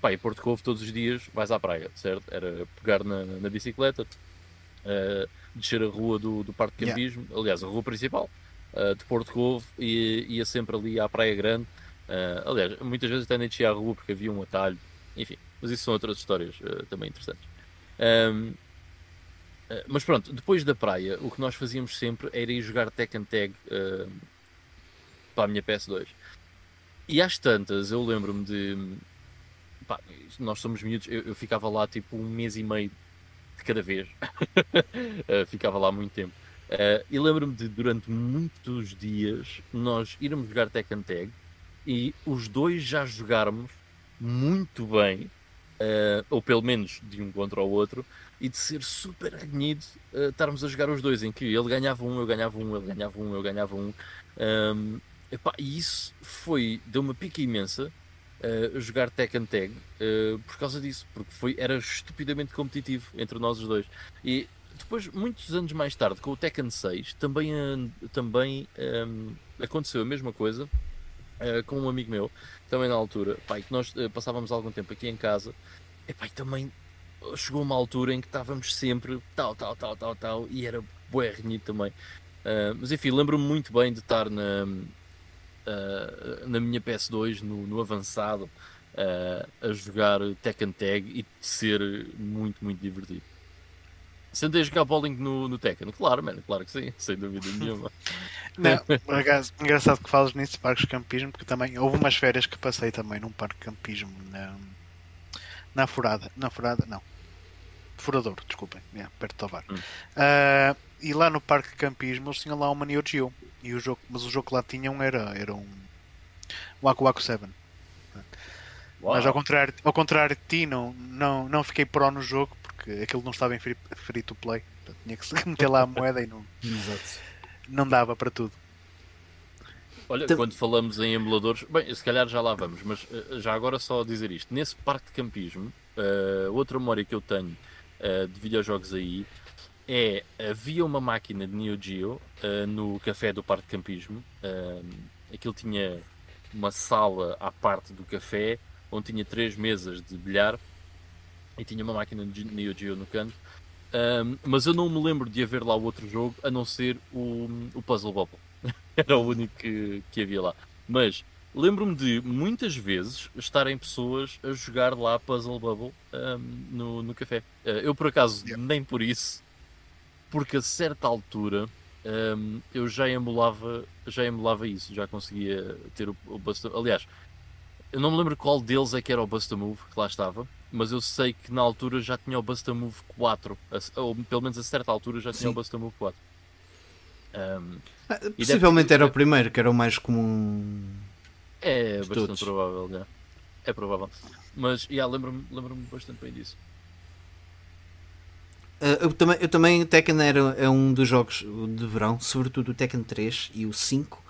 pá, em Porto Covo todos os dias vais à praia, certo? Era pegar na, na bicicleta, uh, descer a rua do, do Parque de Campismo, yeah. aliás, a rua principal uh, de Porto Covo, e ia sempre ali à Praia Grande. Uh, aliás, muitas vezes até nem descia a rua porque havia um atalho, enfim, mas isso são outras histórias também interessantes. Um, mas pronto, depois da praia, o que nós fazíamos sempre era ir jogar Tekken Tag para a minha PS2. E às tantas, eu lembro-me de pá, nós somos miúdos, eu, eu, ficava lá tipo um mês e meio de cada vez, uh, *laughs* ficava lá muito tempo. Uh, e lembro-me de durante muitos dias nós irmos jogar Tekken Tag e os dois já jogarmos muito bem, uh, ou pelo menos de um contra o outro, e de ser super renhido uh, estarmos a jogar os dois, em que ele ganhava um, eu ganhava um, ele ganhava um, eu ganhava um. um epá, e isso foi, deu uma pica imensa uh, jogar Tekken Tag uh, por causa disso, porque foi, era estupidamente competitivo entre nós os dois. E depois, muitos anos mais tarde, com o Tekken 6, também, uh, também um, aconteceu a mesma coisa uh, com um amigo meu, também na altura, pai, que nós passávamos algum tempo aqui em casa, e pai, também chegou uma altura em que estávamos sempre tal, tal, tal, tal, tal, e era bué também. mas enfim, lembro-me muito bem de estar na, uh, na minha PS2, no, no avançado, uh, a jogar Tekken Tag e de ser muito, muito divertido. Sentei a jogar bowling no, no Tekken? Claro, mano, claro que sim, *laughs* sem dúvida nenhuma. *laughs* Não, por acaso, engraçado que falas nisso, parques de campismo, porque também houve umas férias que passei também num parque de campismo na, na Furada. Na Furada, não. Furador, desculpem, yeah, perto do Tovar. Hum. Uh, e lá no parque de campismo eles tinham lá uma Neo Geo. E o jogo, mas o jogo que lá tinham era, era um, um Aku Aku 7. Uau. Mas ao contrário, ao contrário de ti, não, não, não fiquei pro no jogo porque aquilo não estava em free, free to play. Portanto, tinha que *laughs* meter lá a moeda e não, não dava para tudo. Olha, então... quando falamos em emuladores, bem, se calhar já lá vamos, mas uh, já agora só dizer isto: nesse parque de campismo, uh, outra memória que eu tenho uh, de videojogos aí é havia uma máquina de Neo Geo uh, no café do Parque de Campismo. Uh, aquilo tinha uma sala à parte do café onde tinha três mesas de bilhar e tinha uma máquina de Neo Geo no canto. Uh, mas eu não me lembro de haver lá outro jogo a não ser o, o Puzzle Bubble. *laughs* Era o único que, que havia lá. Mas lembro-me de muitas vezes estarem pessoas a jogar lá Puzzle Bubble um, no, no café. Uh, eu, por acaso, yeah. nem por isso porque a certa altura um, eu já emulava, já emulava isso, já conseguia ter o, o Busta. Aliás, eu não me lembro qual deles é que era o Busta Move que lá estava, mas eu sei que na altura já tinha o Busta Move 4, ou pelo menos a certa altura já tinha Sim. o Busta Move 4. Um, ah, possivelmente era o primeiro, que era o mais comum. É bastante todos. provável, já. É provável. Mas yeah, lembro-me lembro bastante bem disso. Uh, eu também, eu também Tekken era, é um dos jogos de verão, sobretudo o Tekken 3 e o 5.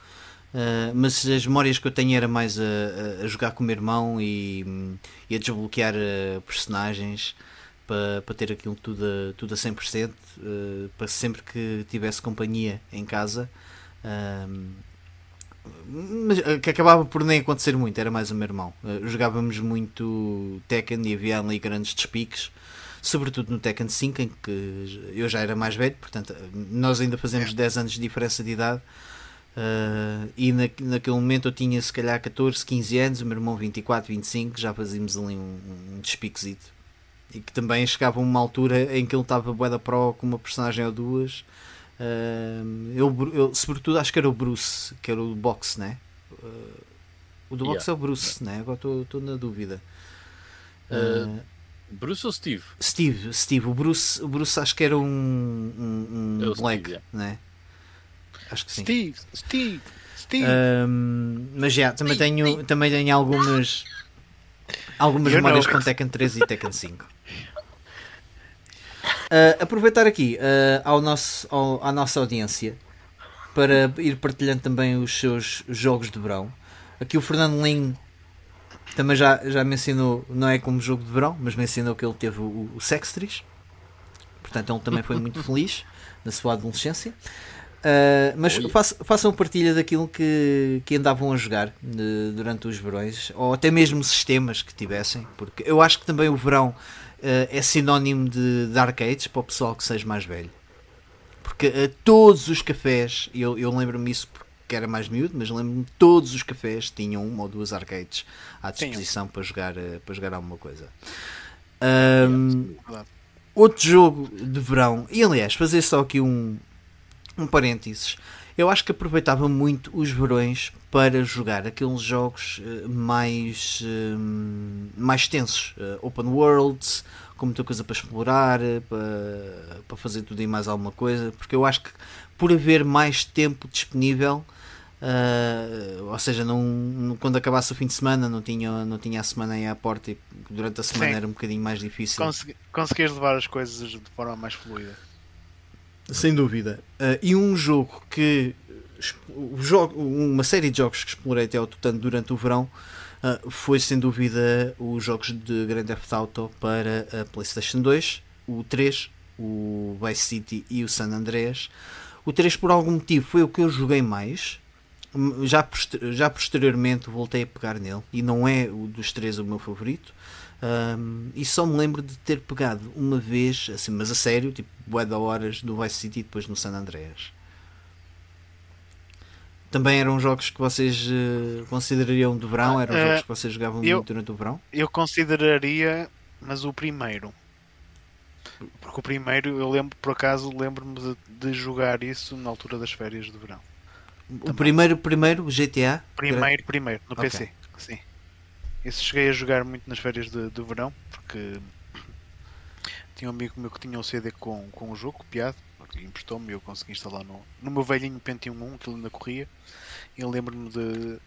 Uh, mas as memórias que eu tenho era mais a, a jogar com o meu irmão e, e a desbloquear uh, personagens para, para ter aquilo tudo a, tudo a 100%, uh, para sempre que tivesse companhia em casa. mas que acabava por nem acontecer muito, era mais o meu irmão. jogávamos muito Tekken e havia ali grandes despiques sobretudo no Tekken 5, em que eu já era mais velho, portanto, nós ainda fazemos 10 anos de diferença de idade. Uh, e na, naquele momento eu tinha se calhar 14, 15 anos, o meu irmão 24, 25, já fazíamos ali um, um despiquezito. E que também chegava a uma altura em que ele estava bué da pro com uma personagem ou duas. Uh, eu, eu, sobretudo acho que era o Bruce, que era o boxe, né? Uh, o do boxe yeah. é o Bruce, yeah. né? Agora estou na dúvida. Uh, Bruce ou Steve? Steve, Steve. O Bruce, o Bruce acho que era um, um, um é Black, Steve, yeah. né? Acho que sim. Steve, Steve, Steve. Um, mas já, também tenho, também tenho algumas algumas memórias com Tekken 3 e Tekken 5. Uh, aproveitar aqui uh, ao nosso, ao, à nossa audiência para ir partilhando também os seus jogos de verão. Aqui o Fernando Lin também já, já mencionou, não é como jogo de verão, mas mencionou que ele teve o, o Sextris. Portanto, ele também foi *laughs* muito feliz na sua adolescência. Uh, mas façam, façam partilha daquilo que, que andavam a jogar de, durante os verões, ou até mesmo sistemas que tivessem, porque eu acho que também o verão uh, é sinónimo de, de, arcades para o pessoal que seja mais velho. Porque uh, todos os cafés, eu, eu lembro-me isso porque era mais miúdo, mas lembro-me todos os cafés tinham uma ou duas arcades à disposição para jogar, para jogar alguma coisa. Um, outro jogo de verão, e aliás, fazer só aqui um, um parênteses. Eu acho que aproveitava muito os verões para jogar aqueles jogos uh, mais, uh, mais tensos, uh, open worlds, com muita coisa para explorar, para, para fazer tudo e mais alguma coisa, porque eu acho que por haver mais tempo disponível, ou seja, não, quando acabasse o fim de semana não tinha, não tinha a semana aí à porta e durante a semana Sim. era um bocadinho mais difícil. Consegui, conseguires levar as coisas de forma mais fluida. Sem dúvida. Uh, e um jogo que. O jogo, uma série de jogos que explorei até ao tutano durante o verão uh, foi sem dúvida os jogos de Grand Theft Auto para a PlayStation 2, o 3, o Vice City e o San Andreas. O 3 por algum motivo foi o que eu joguei mais. Já, já posteriormente voltei a pegar nele e não é o dos três o meu favorito. Um, e só me lembro de ter pegado uma vez, assim, mas a sério, tipo, bué da horas do Vice City e depois no San Andreas. Também eram jogos que vocês uh, considerariam de verão? Eram uh, jogos que vocês jogavam eu, muito durante o verão? Eu consideraria, mas o primeiro. Porque o primeiro, eu lembro, por acaso, lembro-me de, de, jogar isso na altura das férias de verão. O Também. primeiro, primeiro, GTA? Primeiro, primeiro, no okay. PC, sim. Isso cheguei a jogar muito nas férias de, de verão, porque tinha um amigo meu que tinha um CD com, com o jogo copiado, emprestou-me e eu consegui instalar no, no meu velhinho Pentium 1, que ele ainda corria. E eu lembro-me de,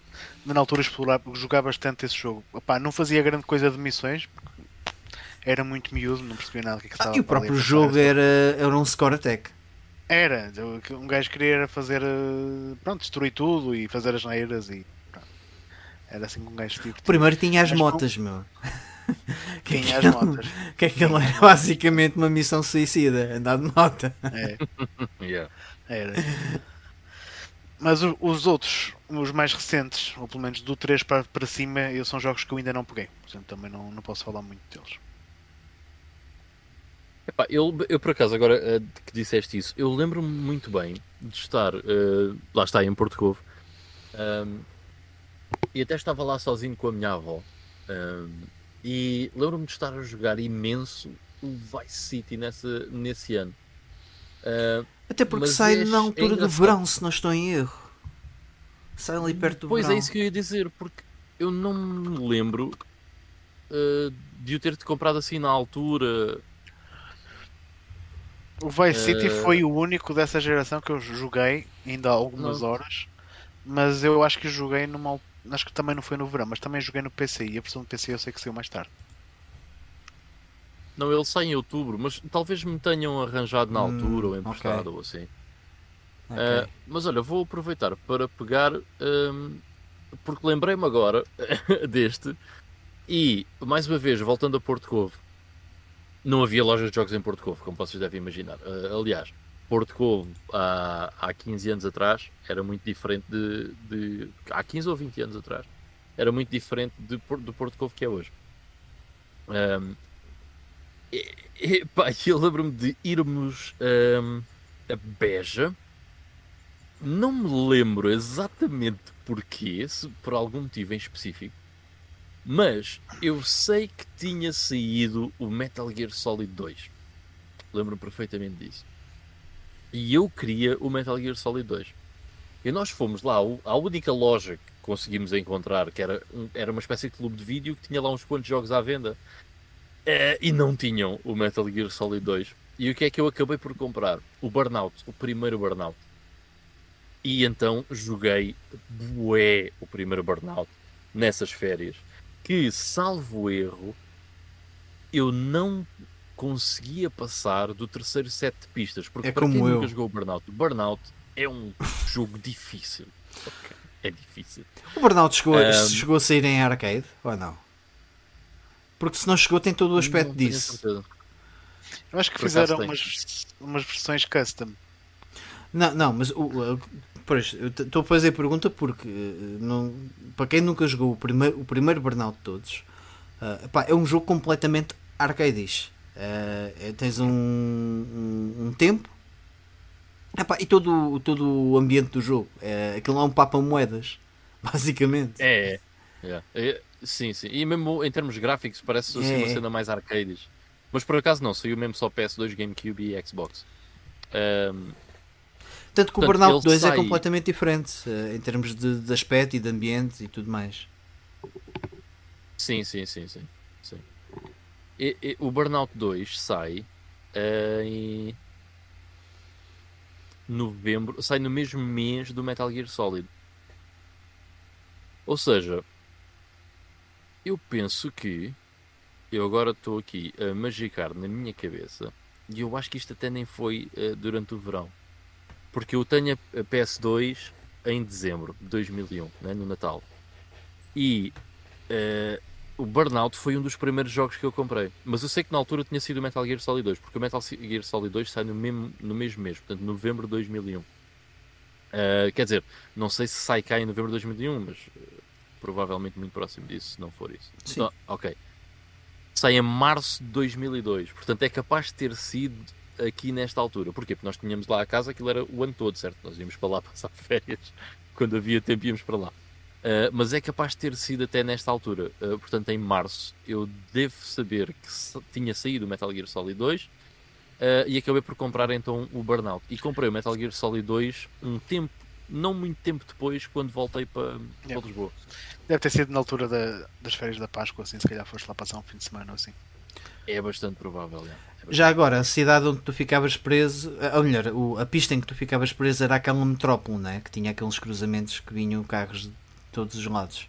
de, na altura, explorar, jogar bastante esse jogo. Epá, não fazia grande coisa de missões, era muito miúdo, não percebia nada do que, é que estava ah, E o próprio jogo era, era um score attack. Era, um gajo queria fazer, eh, pronto, destruir tudo e fazer as neiras e era assim com um gajo tipo. Primeiro tinha as motas, com... meu. *laughs* Tinha as motas. Que aquilo era basicamente uma missão suicida, andar de nota. É. *laughs* yeah. Era. Mas os outros, os mais recentes, ou pelo menos do 3 para, para cima, eu, são jogos que eu ainda não peguei. Portanto, também não, não posso falar muito deles. Epá, eu, eu, por acaso, agora uh, que disseste isso, eu lembro-me muito bem de estar, uh, lá está, em Porto Covo, um, e até estava lá sozinho com a minha avó. Um, e lembro-me de estar a jogar imenso o Vice City nessa, nesse ano. Uh, até porque sai é, na altura é do verão, se não estou em erro. Sai ali perto do pois é verão. Pois é isso que eu ia dizer, porque eu não me lembro uh, de o ter-te comprado assim na altura. O Vice City uh... foi o único dessa geração que eu joguei ainda há algumas não. horas, mas eu acho que joguei numa Acho que também não foi no verão, mas também joguei no PC e a versão do PC eu sei que saiu mais tarde. Não, ele sai em outubro, mas talvez me tenham arranjado na Hum, altura ou ok. emprestado ou assim. Ok. Ah, mas olha, vou aproveitar para pegar, hum, porque lembrei-me agora *laughs* deste, e mais uma vez, voltando a Porto Covo, não havia lojas de jogos em Porto Covo, como vocês devem imaginar. Ah, aliás, Porto Covo há, há 15 anos atrás era muito diferente de, de- Há 15 ou 20 anos atrás era muito diferente de, do Porto Covo que é hoje. Ahm, e, e, pá, *laughs* eu lembro-me de irmos ahm, a Beja. Não me lembro exatamente porquê, se por algum motivo em específico, mas eu sei que tinha saído o Metal Gear Solid 2. Lembro-me perfeitamente disso. E eu queria o Metal Gear Solid 2. E nós fomos lá, à única loja que conseguimos encontrar, que era, era uma espécie de clube de vídeo que tinha lá uns quantos jogos à venda. Eh, e não tinham o Metal Gear Solid 2. E o que é que eu acabei por comprar? O Burnout, o primeiro Burnout. E então joguei bué o primeiro Burnout nessas férias. Que, salvo erro, eu não conseguia passar do terceiro set de pistas. Porque É para quem como nunca eu. jogou o Burnout, o Burnout é um *laughs* jogo difícil. Ok, É difícil. O Burnout chegou, a- Ahm. chegou a sair em arcade ou não? Porque se não chegou, tem todo o aspecto disso. certeza. Eu acho que Por fizeram umas, umas versões custom. Não, não, mas o- pois, estou a fazer a pergunta porque eh, não, para quem nunca jogou o primeiro, o primeiro Burnout de todos, pá, é um jogo completamente arcadish. Eh, é- tens um, um, um tempo epá, e todo, o- todo o ambiente do jogo. É, aquilo é um papa-moedas, *laughs* basicamente. É, é. É, Sim, sim. E mesmo em termos gráficos parece assim, uma É. cena mais arcades. Mas por acaso não, saiu mesmo só PS2, GameCube e Xbox. Ahm, Tanto que o Portanto, Burnout ele 2 é sai- completamente diferente eh, em termos de, de aspecto e de ambiente e tudo mais. sim, sim, sim, sim. sim. E- e o Burnout 2 sai eh, em novembro, sai no mesmo mês do Metal Gear Solid. Ou seja, eu penso que eu agora estou aqui a magicar na minha cabeça e eu acho que isto até nem foi eh, durante o verão. Porque eu tenho a a PS2 em dezembro de 2001, né, no Natal. E eh, o Burnout foi um dos primeiros jogos que eu comprei. Mas eu sei que na altura tinha sido o Metal Gear Solid 2, porque o Metal Gear Solid 2 sai no mesmo, no mesmo mês, portanto, novembro de 2001. Eh, quer dizer, não sei se sai cá em novembro de 2001, mas eh, provavelmente muito próximo disso, se não for isso. Sim. Então, ok. Sai em março de 2002, portanto é capaz de ter sido aqui nesta altura. Porquê? Porque nós tínhamos lá a casa, aquilo era o ano todo, certo? Nós íamos para lá *laughs* passar férias, quando havia tempo íamos para lá. Uh, mas é capaz de ter sido até nesta altura, Uh, portanto em março. Eu devo saber que tinha saído o Metal Gear Solid 2 uh, e acabei por comprar então o Burnout. E comprei o Metal Gear Solid 2 um tempo, não muito tempo depois, quando voltei para, para Yeah. Lisboa. Deve ter sido na altura da- das férias da Páscoa, assim, se calhar foste lá passar um fim de semana ou assim. É bastante provável. é. Já agora, a cidade onde tu ficavas preso, eh, ou melhor, a pista em que tu ficavas preso era aquela metrópole, né? que tinha aqueles cruzamentos que vinham carros de todos os lados.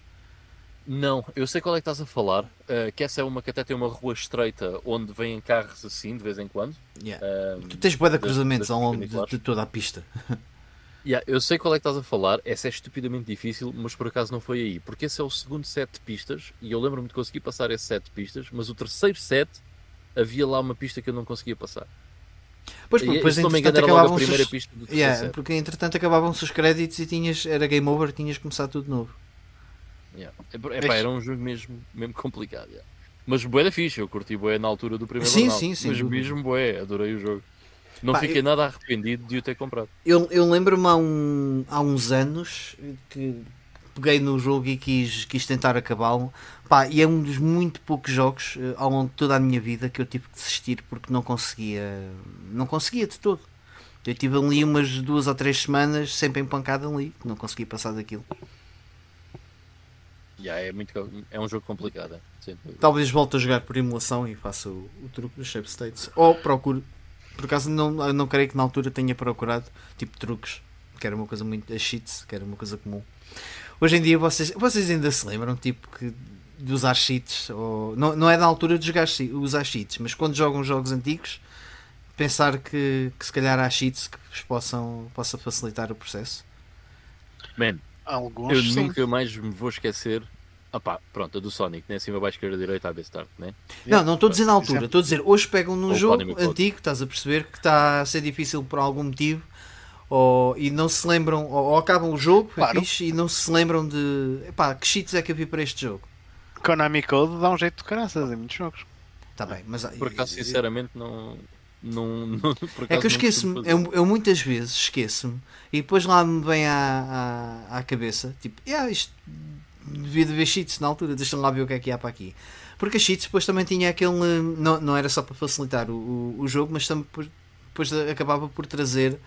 Não, eu sei qual é que estás a falar. uh, que essa é uma que até tem uma rua estreita onde vêm carros assim de vez em quando. Yeah. Um, Tu tens bué de cruzamentos ao longo de, de toda a pista. *laughs* Yeah, eu sei qual é que estás a falar, essa é estupidamente difícil, mas por acaso não foi aí, porque esse é o segundo set de pistas e eu lembro-me de conseguir passar esse set de pistas, mas o terceiro set havia lá uma pista que eu não conseguia passar. Pois, E, porque depois se não me entretanto engano, era logo a primeira os... pista do Yeah, porque entretanto acabavam-se os créditos e tinhas, era game over, tinhas que começar tudo de novo. Yeah. Epá, era um jogo mesmo, mesmo complicado. yeah. Mas bué da fixe, eu curti bué na altura do primeiro Sim, sim, sem mas dúvida. mesmo bué, adorei o jogo. Não Pá, fiquei eu- nada arrependido de o ter comprado. Eu, eu lembro-me há, um, há uns anos que peguei no jogo e quis, quis tentar acabá-lo. Pá, e é um dos muito poucos jogos eh, ao longo de toda a minha vida que eu tive que desistir porque não conseguia. Não conseguia de todo. Eu tive ali umas duas ou três semanas sempre empancado ali, não conseguia passar daquilo. Yeah, é, muito, é um jogo complicado. Talvez volte a jogar por emulação e faça o, o truque dos shape states. Ou procure. Por acaso não, não creio que na altura tenha procurado tipo truques, que era uma coisa muito. a cheats, que era uma coisa comum. Hoje em dia vocês, vocês ainda se lembram tipo que de usar cheats. Ou, não, não é da altura de jogar, usar cheats, mas quando jogam jogos antigos, pensar que, que se calhar há cheats que vos possam possa facilitar o processo. Man, Alguns eu sim. nunca mais me vou esquecer. Ah pá, pronto, a do Sonic, né? Cima, baixo, esquerda, direita, a start, né? Não, não estou a dizer na altura, estou a dizer hoje pegam num Ou jogo antigo, estás a perceber que está a ser difícil por algum motivo. Ou, e não se lembram, ou, ou acabam o jogo Claro. fixe, e não se lembram de epá, que cheats é que eu vi para este jogo. Konami Code dá um jeito de caraças em muitos jogos. Está bem, mas Por acaso, sinceramente, não. não, não *laughs* por É que eu esqueço-me, eu, eu muitas vezes esqueço-me e depois lá me vem à, à, à cabeça, tipo, yeah, isto devia de haver cheats na altura, deixa-me lá ver o que é que há para aqui. Porque a cheats depois também tinha aquele, não, não era só para facilitar o, o, o jogo, mas também depois, depois acabava por trazer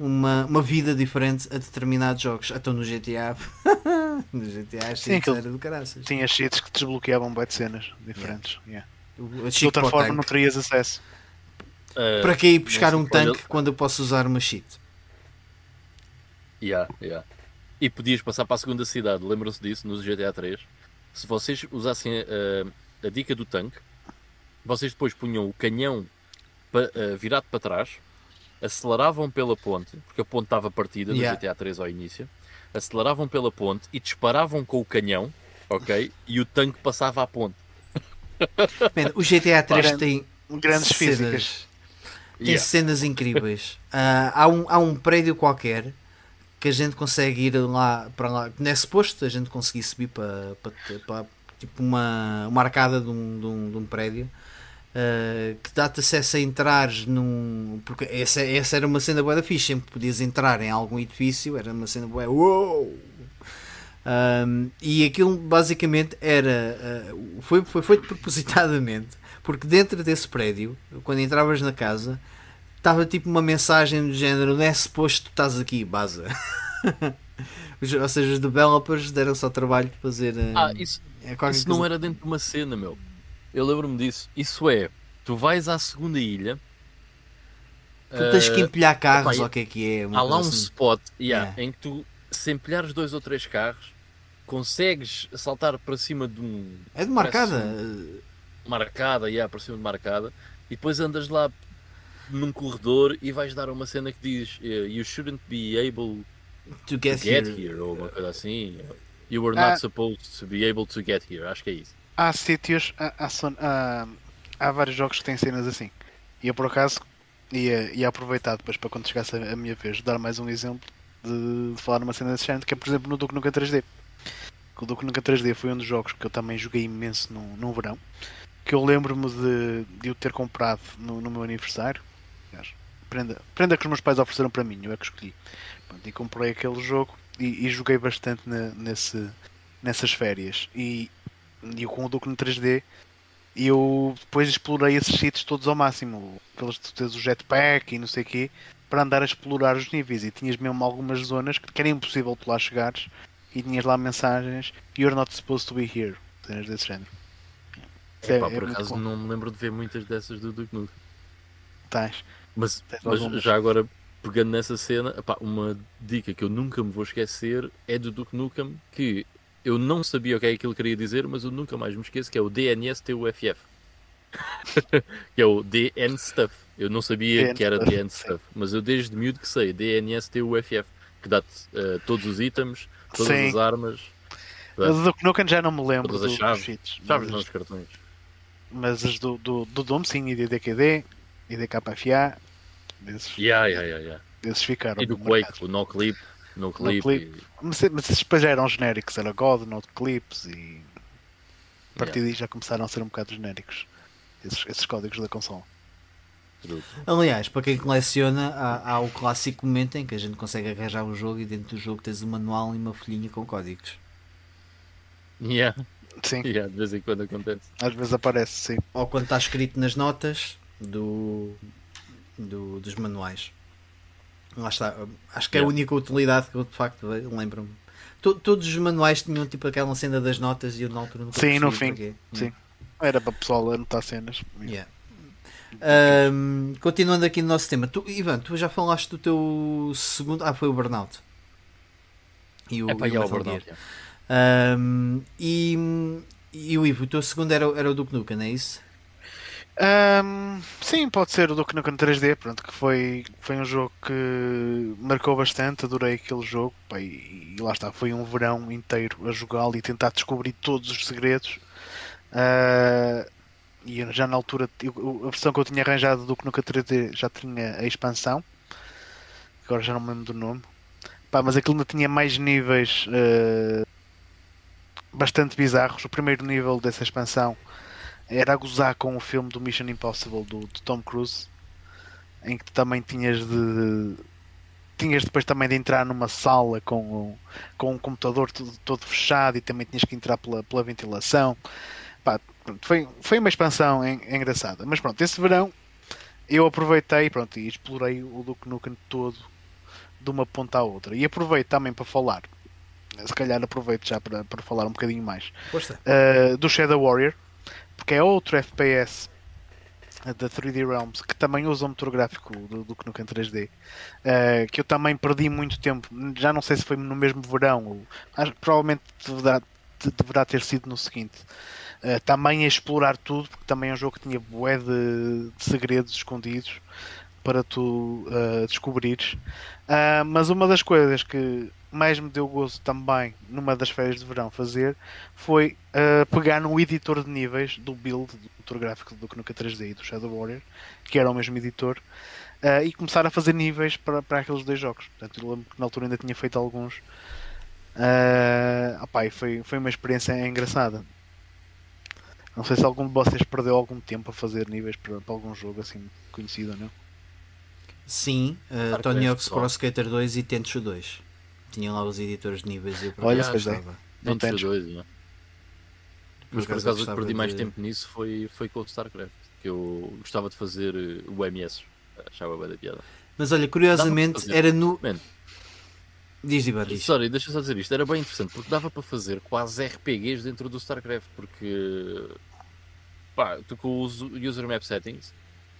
uma, uma vida diferente a determinados jogos. Então no GTA, *laughs* no GTA Sim, aquilo- era do caraças. Tinha cheats que desbloqueavam de cenas diferentes. yeah. O- a De outra forma tanque. não terias acesso. Ah, Para que ir buscar um qual tanque quando eu posso usar uma cheat? Yeah, yeah. E podias passar para a segunda cidade, lembram-se disso no GTA 3? Se vocês usassem eh, a dica do tanque, vocês depois punham o canhão pa- eh, virado para trás, aceleravam pela ponte, porque a ponte estava partida no Yeah. GTA 3 ao início, aceleravam pela ponte e disparavam com o canhão, ok? E o tanque passava à ponte. *laughs* Man, o GTA 3 Grande- tem Grandes cenas- físicas. Tem Yeah. cenas incríveis. *laughs* Ah, há, um, há um prédio qualquer que a gente consegue ir lá para lá. Não é suposto a gente conseguir subir para, para, para tipo uma, uma arcada de um, de um, de um prédio ah, que dá-te acesso a entrar num. Porque essa, essa era uma cena boa da fixe. Sempre podias entrar em algum edifício, era uma cena boa. Uou! Um, e aquilo basicamente era uh, foi, foi feito *laughs* propositadamente porque dentro desse prédio, quando entravas na casa, estava tipo uma mensagem do género: não é suposto tu estás aqui, baza. *laughs* Ou seja, os developers deram-se ao trabalho de fazer. uh, Ah, isso, é isso não era dentro de uma cena, meu. Eu lembro-me disso. Isso é, tu vais à segunda ilha. Tu tens que eh, empilhar carros, epá, ou o que é que é? uma Há lá um assim. spot yeah, Yeah. em que tu, se empilhares dois ou três carros, consegues saltar para cima de um É de marcada. parece marcada, yeah, para cima de marcada, e depois andas lá num corredor e vais dar uma cena que diz eh, You shouldn't be able To to get, get here. here, ou uma coisa assim. You were Ah. not supposed to be able to get here. Acho que é isso. Há sítios, há, há, há- vários jogos que têm cenas assim. E eu por acaso ia, ia aproveitar depois para quando chegasse a, minha vez dar mais um exemplo de, de falar numa cena desse género, que é por exemplo no Duke Nukem 3D. Que o Duke Nukem 3D foi um dos jogos que eu também joguei imenso no, no verão. Que eu lembro-me de, de o ter comprado no, no meu aniversário. Prenda, prenda que os meus pais ofereceram para mim, eu é que escolhi. Pronto, e comprei aquele jogo e, e joguei bastante na- nesse, nessas férias. E, e com o Duke no 3D eu depois explorei esses sítios todos ao máximo. Pelas tu tens o jetpack e não sei o quê, para andar a explorar os níveis. E tinhas mesmo algumas zonas que era impossível tu lá chegares e tinhas lá mensagens You're not supposed to be here. Cenas desse género. É- Epá, é por acaso não me lembro de ver muitas dessas do Duke Nukem. Tens. Mas, Tens mas já agora, pegando nessa cena, epá, uma dica que eu nunca me vou esquecer é do Duke Nukem, que eu não sabia o que é que ele queria dizer, mas eu nunca mais me esqueço, que é o DNSTUFF. *laughs* que é o DN Stuff. Eu não sabia DN que era DN. Stuff, mas eu desde miúdo que sei, DNSTUFF, que dá-te eh, todos os itens, todas Sim. as armas, Mas do Nukem já não me lembro Todas as dos chaves. cheats. chaves mas, não os cartões. mas as do, do, do Doom sim, e DDQD, e DKFA, desses, Yeah, yeah, yeah, yeah. desses ficaram E do marcados. Quake, o No Clip, No Clip. Clip. e- Mas, mas esses depois já eram genéricos, era God, Note Clips e a partir daí já começaram a ser um bocado genéricos esses, esses códigos da consola. Truque. Aliás, para quem coleciona, há, há o clássico momento em que a gente consegue arranjar o jogo e dentro do jogo tens um manual e uma folhinha com códigos. Yeah, Sim, yeah, de vez em quando acontece. às vezes aparece, sim. Ou quando está escrito nas notas do, do- dos manuais. Lá está. Acho que é a única utilidade que eu de facto lembro-me. To- Todos os manuais tinham tipo aquela cena das notas e eu na altura nunca Sim, no fim. porquê. Sim. Era para o pessoal anotar cenas. Yeah. Ahm, continuando aqui no nosso tema, tu, Ivan, tu já falaste do teu segundo. Ah, foi o Burnout. E o, É para e o ao Metal burnout. Um, e E o Ivo, o teu segundo era, era o Duke Nukem, não é isso? Um, sim, pode ser o Duke Nukem 3D, pronto, que foi, foi um jogo que marcou bastante, adorei aquele jogo, pá, e, e, lá está, foi um verão inteiro a jogá-lo e tentar descobrir todos os segredos. Uh, e já na altura, eu, a versão que eu tinha arranjado do Duke Nukem 3D já tinha a expansão, agora já não me lembro do nome, pá, mas aquilo ainda tinha mais níveis uh, bastante bizarros. O primeiro nível dessa expansão era a gozar com o filme do Mission Impossible do, do Tom Cruise, em que também tinhas de. Tinhas depois também de entrar numa sala com, com um computador todo, todo fechado e também tinhas que entrar pela, pela ventilação. Pá, foi, foi uma expansão en, engraçada. Mas pronto, esse verão eu aproveitei pronto, e explorei o Duke Nukem todo de uma ponta à outra. E aproveito também para falar, se calhar aproveito já para, para falar um bocadinho mais, uh, do Shadow Warrior porque é outro FPS da 3D Realms que também usa o motor gráfico do, do Nukem 3D uh, que eu também perdi muito tempo já não sei se foi no mesmo verão ou, acho, provavelmente deverá, deverá ter sido no seguinte uh, também a explorar tudo porque também é um jogo que tinha bué de, de segredos escondidos para tu uh, descobrires. Mas uma das coisas que mais me deu gozo também numa das férias de verão fazer foi uh, pegar no editor de níveis do build do motor gráfico do Knuka 3D e do Shadow Warrior, que era o mesmo editor, uh, e começar a fazer níveis para, para aqueles dois jogos. Portanto, eu lembro que na altura ainda tinha feito alguns. Uh, opa, foi, foi uma experiência engraçada. Não sei se algum de vocês perdeu algum tempo a fazer níveis para, para algum jogo assim conhecido ou não. Sim, uh, Tony Hawk's Pro Skater 2 e Tenchu 2 tinham lá os editores de níveis e eu Olha, é. Não tens. Dois, não. Mas por acaso que perdi de... mais tempo nisso foi, foi com o StarCraft, que eu gostava de fazer eh, o MS. Achava bem da piada. Mas olha, curiosamente era no. Man, diz, Ivan, diz. Sorry, deixa só dizer isto. Era bem interessante porque dava para fazer quase RPGs dentro do StarCraft. Porque pá, tu com os user map settings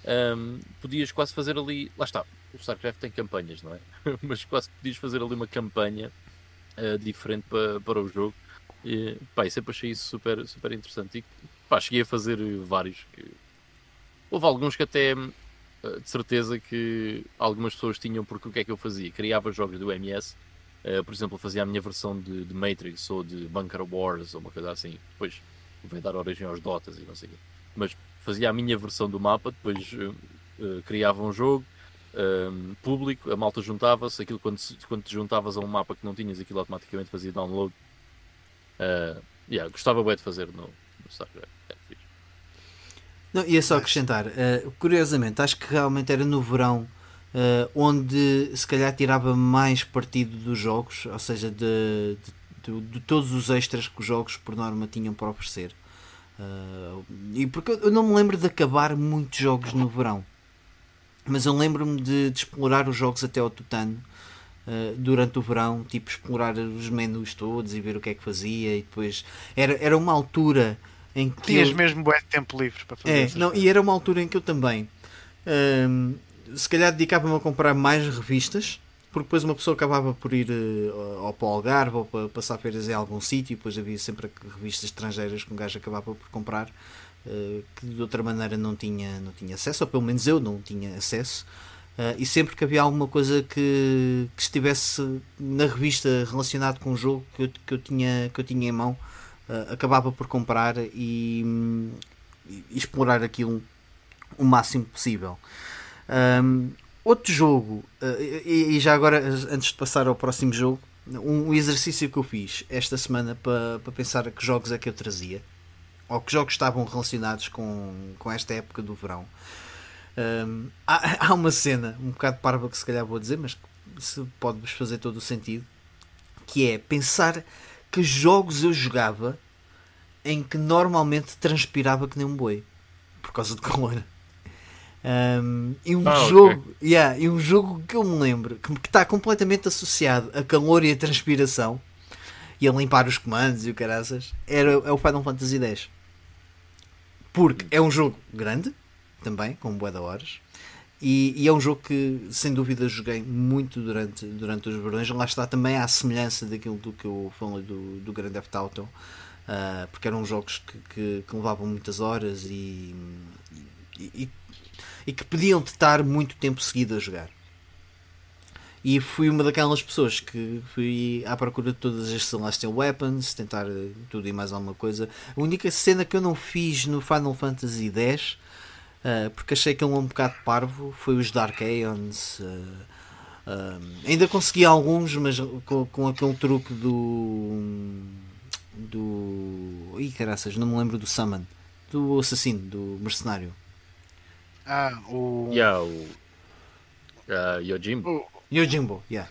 um, podias quase fazer ali. Lá está, o StarCraft tem campanhas, não é? *laughs* Mas quase podias fazer ali uma campanha uh, diferente para, para o jogo. E, pá, e sempre achei isso super, super interessante. E pá, cheguei a fazer vários. Que... Houve alguns que até uh, de certeza que algumas pessoas tinham, porque o que é que eu fazia? Criava jogos do MS. Uh, por exemplo, fazia a minha versão de, de, Matrix ou de Bunker Wars ou uma coisa assim. Depois veio dar origem aos Dotas e não sei o quê. Mas fazia a minha versão do mapa, depois uh, criava um jogo, um, público, a malta juntava-se, aquilo quando, quando te juntavas a um mapa que não tinhas, aquilo automaticamente fazia download. Uh, yeah, gostava bem de fazer no, no StarCraft. É, não, ia só acrescentar, uh, curiosamente, acho que realmente era no verão uh, onde se calhar tirava mais partido dos jogos, ou seja, de, de, de, de todos os extras que os jogos por norma tinham para oferecer. Uh, e porque eu não me lembro de acabar muitos jogos no verão. Mas eu lembro-me de, de, explorar os jogos até ao tutano uh, durante o verão, tipo explorar os menus todos e ver o que é que fazia e depois era, era uma altura em que tinhas eu... mesmo bem tempo livre para fazer é, não, e era uma altura em que eu também uh, se calhar dedicava-me a comprar mais revistas porque depois uma pessoa acabava por ir uh, ao para o Algarve ou para passar feiras em algum sítio, depois havia sempre revistas estrangeiras que um gajo acabava por comprar que de outra maneira não tinha, não tinha acesso, ou pelo menos eu não tinha acesso. Uh, e sempre que havia alguma coisa que, que estivesse na revista relacionado com o jogo que eu, que eu, tinha, que eu tinha em mão, acabava por comprar e, e, explorar aquilo o máximo possível. Um, Outro jogo, e, já agora, antes de passar ao próximo jogo, um, exercício que eu fiz esta semana para, pensar que jogos é que eu trazia, ou que jogos estavam relacionados com, com esta época do verão. Um, há, *laughs* há, uma cena, um bocado parva que se calhar vou dizer, mas se pode-vos fazer todo o sentido, que é pensar que jogos eu jogava em que normalmente transpirava que nem um boi, por causa de calor. Um, e um ah, jogo okay. yeah, e um jogo que eu me lembro que, está completamente associado a calor e a transpiração e a limpar os comandos e o caraças era, é o Final Fantasy X porque é um jogo grande também, com boa da horas e, e, é um jogo que sem dúvida joguei muito durante, durante os verões lá está também à semelhança daquilo do que eu falei do, do Grand Theft Auto uh, porque eram jogos que, que, que, levavam muitas horas e, e, e, e que pediam de estar muito tempo seguido a jogar. E fui uma daquelas pessoas que fui à procura de todas as Celestial Weapons, tentar tudo e mais alguma coisa. A única cena que eu não fiz no Final Fantasy X, uh, porque achei que ele um bocado parvo, foi os Dark Aeons. Uh, uh, ainda consegui alguns, mas com, com aquele truque do. do. Ih, caraças, não me lembro do Summon. Do assassino, do mercenário. Ah, o. Yeah, o. Uh, Yojimbo. o Yojimbo, yeah.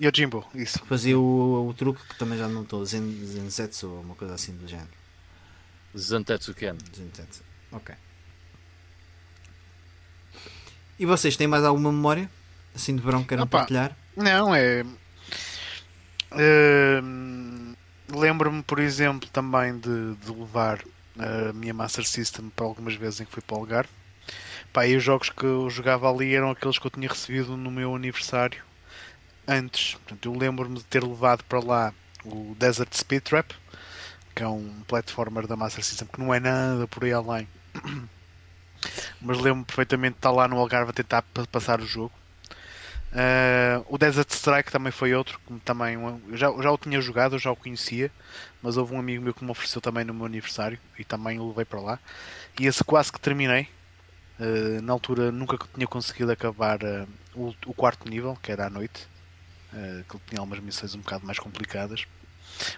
Yojimbo, isso. Fazia o, o truque que também já não estou, Zen, Zenzetsu ou uma coisa assim do género. Zantetsu Ken. Zenzetsu, ok. E vocês têm mais alguma memória? Assim de verão que queiram Opa. partilhar? Não, é. Hum, Lembro-me, por exemplo, também de, de levar a minha Master System para algumas vezes em que fui para o Algarve. Pá, e os jogos que eu jogava ali eram aqueles que eu tinha recebido no meu aniversário antes. Portanto, eu lembro-me de ter levado para lá o Desert Speed Trap, que é um platformer da Master System que não é nada por aí além. *coughs* Mas lembro-me perfeitamente de estar lá no Algarve a tentar pa- passar o jogo. Uh, o Desert Strike também foi outro, que também eu já, eu já o tinha jogado, eu já o conhecia, mas houve um amigo meu que me ofereceu também no meu aniversário e também o levei para lá. E esse quase que terminei. Uh, na altura nunca tinha conseguido acabar uh, o, o quarto nível, que era à noite, uh, que tinha algumas missões um bocado mais complicadas.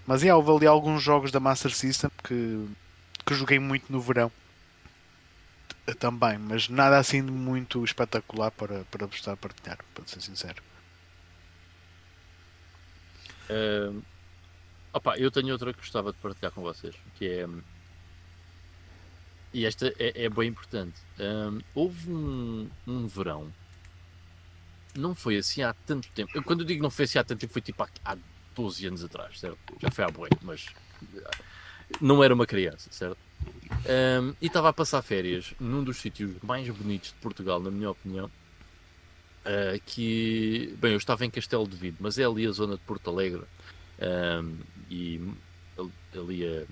Mas yeah, houve ali alguns jogos da Master System que, que joguei muito no verão eh, também, mas nada assim de muito espetacular para, para vos estar a partilhar, para ser sincero. Uh, opa, eu tenho outra que gostava de partilhar com vocês, que é. E esta é, é bem importante. Um, houve um, um verão, não foi assim há tanto tempo. Eu, quando eu digo não foi assim há tanto tempo, foi tipo há, há 12 anos atrás, certo? Já foi há boi, mas não era uma criança, certo? Um, e estava a passar férias num dos sítios mais bonitos de Portugal, na minha opinião. Uh, que, bem, eu estava em Castelo de Vido, mas é ali a zona de Porto Alegre um, e ali a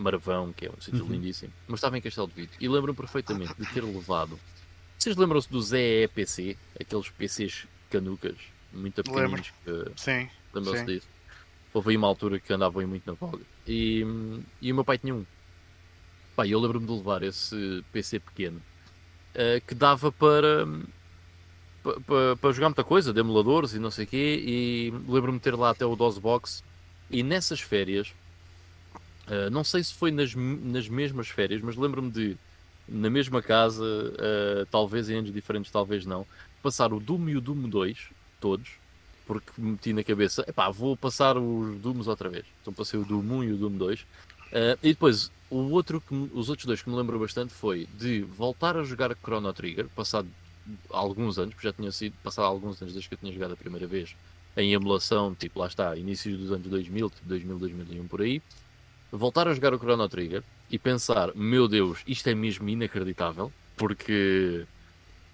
Marvão, que é um sítio Uhum. lindíssimo, mas estava em Castelo de Vido e lembro-me perfeitamente de ter levado. Vocês lembram-se do ZEPC, aqueles PCs canucas, muito pequeninos, que Sim, lembram-se disso? Houve aí uma altura que andavam aí muito na voga e, e o meu pai tinha um. Pá, eu lembro-me de levar esse PC pequeno eh, que dava para, pa- pa- para jogar muita coisa, de emuladores e não sei o quê. E lembro-me de ter lá até o DOSBox. E nessas férias, eh, não sei se foi nas, nas mesmas férias, mas lembro-me de, na mesma casa, eh, talvez em anos diferentes, talvez não, passar o Doom e o Doom 2, todos, porque meti na cabeça, epá, vou passar os Dooms outra vez. Então passei o Doom 1 e o Doom 2. Eh, e depois, o outro que os outros dois que me lembro bastante foi de voltar a jogar Chrono Trigger, passado alguns anos, porque já tinha sido passado alguns anos desde que eu tinha jogado a primeira vez, em emulação, tipo, lá está, inícios dos anos 2000, tipo 2000, 2001 por aí. Voltar a jogar o Chrono Trigger e pensar, meu Deus, isto é mesmo inacreditável, porque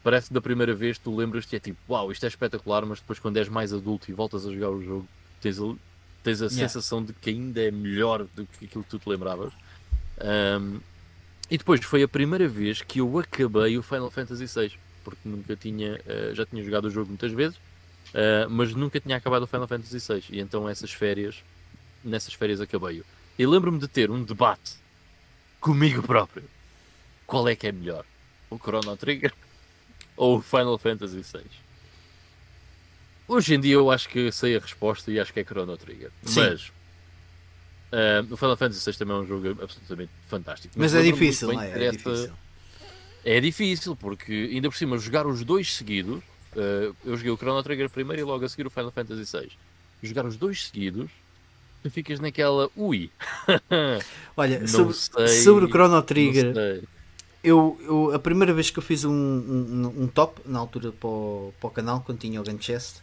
parece que da primeira vez tu lembras-te é tipo, uau, isto é espetacular, mas depois quando és mais adulto e voltas a jogar o jogo, tens a, tens a Yeah. sensação de que ainda é melhor do que aquilo que tu te lembravas. Um, e depois foi a primeira vez que eu acabei o Final Fantasy VI, porque nunca tinha, eh, já tinha jogado o jogo muitas vezes, eh, mas nunca tinha acabado o Final Fantasy VI. E então essas férias, nessas férias acabei-o. E lembro-me de ter um debate comigo próprio. Qual é que é melhor? O Chrono Trigger *laughs* ou o Final Fantasy VI? Hoje em dia eu acho que sei a resposta e acho que é Chrono Trigger. Sim. Mas ah, o Final Fantasy VI também é um jogo absolutamente fantástico. Mas é lembro-me difícil, não é? É difícil. é difícil, porque ainda por cima jogar os dois seguidos, eh, eu joguei o Chrono Trigger primeiro e logo a seguir o Final Fantasy VI. Jogar os dois seguidos, tu ficas naquela, ui, *laughs* Olha, não sobre, sei, sobre o Chrono não Trigger, sei. eu, eu- a primeira vez que eu fiz um, um, um top, na altura para o, para o canal, quando tinha o Gun Chest,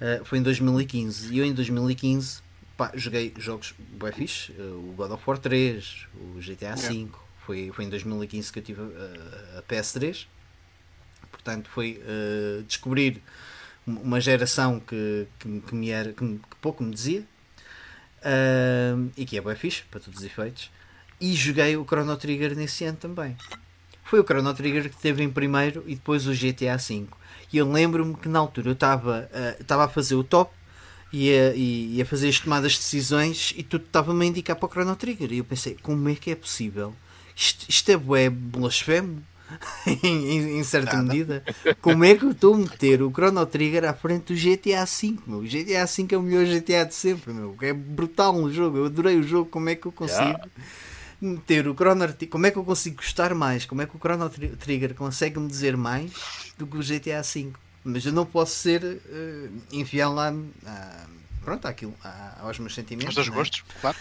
eh, foi em 2015. E eu em 2015 pá, joguei jogos bué fixe, eh, o God of War 3, o GTA V. Foi, foi em 2015 que eu tive eh, a PS3. Portanto, foi eh, descobrir uma geração que, que, que me era, que, que pouco me dizia. Uh, e que é bem fixe, para todos os efeitos. E joguei o Chrono Trigger nesse ano também. Foi o Chrono Trigger que teve em primeiro e depois o GTA V. E eu lembro-me que na altura eu estava uh, a fazer o top e a, e a fazer as tomadas de decisões e tudo estava-me a indicar para o Chrono Trigger. E eu pensei, como é que é possível? Isto, isto é blasfemo? *laughs* em, em, certa Nada. medida. Como é que eu estou a meter o Chrono Trigger à frente do GTA V? Meu? O GTA V é o melhor GTA de sempre. Meu. É brutal no jogo. Eu adorei o jogo. Como é que eu consigo yeah. meter o Chrono Trigger? Como é que eu consigo gostar mais? Como é que o Chrono Trigger consegue me dizer mais do que o GTA V? Mas eu não posso ser uh, enfiar lá uh, pronto, àquilo, uh, aos meus sentimentos. Aos teus né? gostos, claro.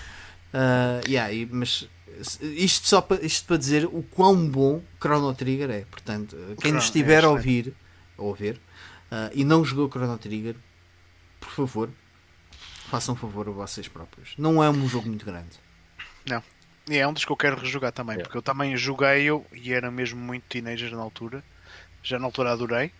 Uh, yeah, mas isto só para, isto para dizer o quão bom Chrono Trigger é. Portanto, quem nos estiver é a ouvir, a ouvir uh, e não jogou Chrono Trigger, por favor, façam favor a vocês próprios. Não é um jogo muito grande. Não. E é um dos que eu quero rejogar também, é. porque eu também joguei-o e era mesmo muito teenager na altura. Já na altura adorei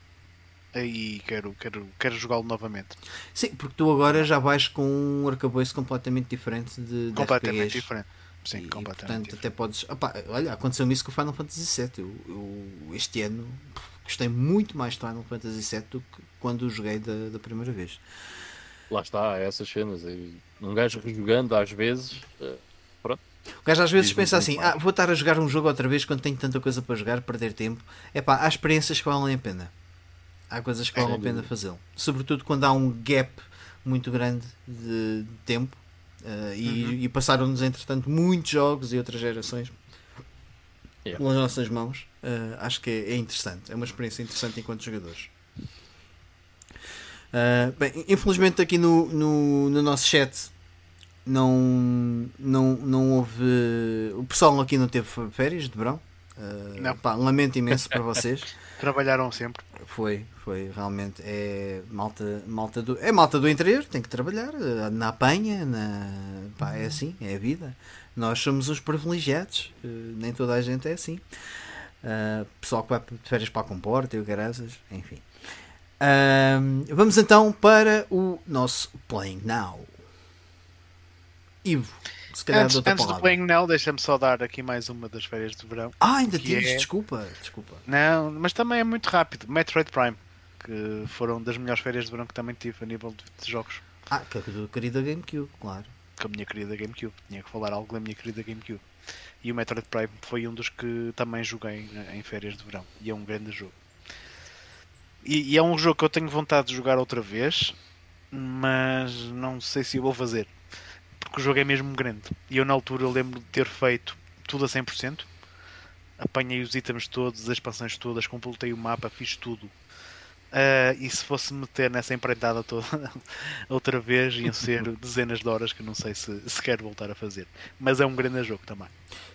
e quero, quero, quero jogá-lo novamente. Sim, porque tu agora já vais com um arcabouço completamente diferente de, de completamente RPGs. diferente. Sim, e, completamente. Portanto, até podes. Opa, olha, aconteceu-me isso com o Final Fantasy VII. Eu, eu, este ano gostei muito mais de Final Fantasy VII do que quando o joguei da, da primeira vez. Lá está, essas cenas. Um gajo jogando às vezes. Eh, pronto. O gajo às vezes pensa assim: ah, vou estar a jogar um jogo outra vez quando tenho tanta coisa para jogar, perder tempo. É pá, há experiências que valem a pena. Há coisas que valem a pena fazê-lo. Sobretudo quando há um gap muito grande de tempo Uh, e, uhum. e passaram-nos, entretanto, muitos jogos e outras gerações yeah. pelas nossas mãos. Uh, acho que é, é, interessante, é uma experiência interessante enquanto jogadores. Uh, bem, infelizmente, aqui no, no, no, nosso chat não, não, não houve. O pessoal aqui não teve férias de verão. Não. Pá, lamento imenso para vocês. *laughs* Trabalharam sempre. Foi, foi, realmente. É malta, malta do, é malta do interior, tem que trabalhar, eh, na apanha, na, pá, é assim, é a vida. Nós somos os privilegiados, eh, nem toda a gente é assim. Uh, pessoal que vai de férias para a comporta e o graças, enfim. Uh, vamos então para o nosso Playing Now. Ivo. Se calhar antes, antes do Playing Now, deixa-me só dar aqui mais uma das férias de verão. Ah, ainda tens, é... desculpa, desculpa. Não, mas também é muito rápido. Metroid Prime, que foram das melhores férias de verão que também tive a nível de, jogos. Ah, que a querida GameCube, claro. Com a minha querida GameCube, tinha que falar algo da minha querida GameCube. E o Metroid Prime foi um dos que também joguei em férias de verão. E é um grande jogo. E, e é um jogo que eu tenho vontade de jogar outra vez, mas não sei se eu vou fazer porque o jogo é mesmo grande. E eu na altura lembro de ter feito tudo a 100%. Apanhei os itens todos, as expansões todas, completei o mapa, fiz tudo. Uh, e se fosse meter nessa empreitada toda *laughs* outra vez, iam ser *laughs* dezenas de horas que eu não sei se, se quero voltar a fazer. Mas é um grande jogo também.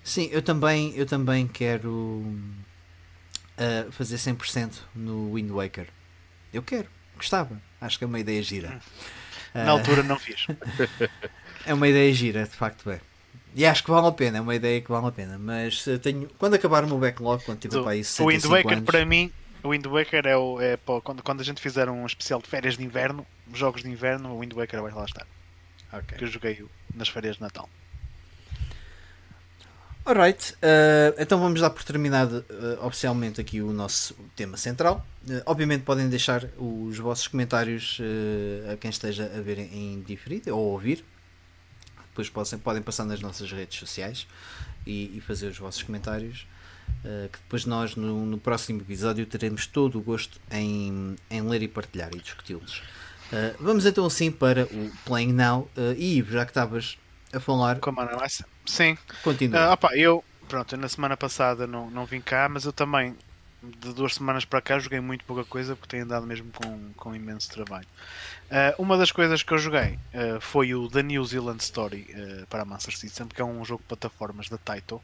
Sim, eu também, eu também quero uh, fazer 100% no Wind Waker. Eu quero, gostava. Acho que é uma ideia gira. Na uh... altura não fiz. *laughs* É uma ideia gira, de facto é. E acho que vale a pena, é uma ideia que vale a pena. Mas tenho, quando acabar o meu backlog, quando tiver para aí 65 O Wind Waker anos, para mim, o Wind Waker é, o, é pô, quando, quando a gente fizer um especial de férias de inverno, jogos de inverno, o Wind Waker vai lá estar. Okay. Que eu joguei nas férias de Natal. Alright, uh, então vamos dar por terminado uh, oficialmente aqui o nosso tema central. Uh, obviamente podem deixar os vossos comentários a quem esteja a ver em diferido ou a ouvir depois podem, podem passar nas nossas redes sociais e, e fazer os vossos comentários. Uh, que depois nós no, no, próximo episódio teremos todo o gosto em, em ler e partilhar e discuti-los. Uh, vamos então assim para o Playing Now. Uh, e já que estavas a falar. Como a Sim. Continua. Uh, opa, eu, pronto, na semana passada não, não vim cá, mas eu também de duas semanas para cá joguei muito pouca coisa porque tenho andado mesmo com, com imenso trabalho. Uh, uma das coisas que eu joguei uh, foi o The New Zealand Story uh, para a Master System, que é um jogo de plataformas da Taito,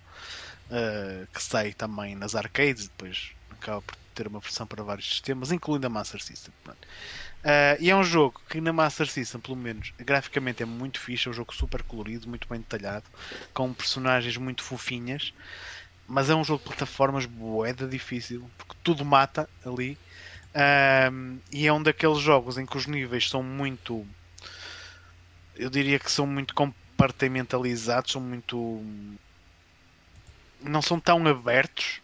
que sai também nas arcades e depois acaba por ter uma versão para vários sistemas, incluindo a Master System. e é um jogo que na Master System, pelo menos, graficamente é muito fixe, é um jogo super colorido, muito bem detalhado, com personagens muito fofinhas, mas é um jogo de plataformas boeda difícil, porque tudo mata ali um, e é um daqueles jogos em que os níveis são muito. eu diria que são muito compartimentalizados, são muito. não são tão abertos.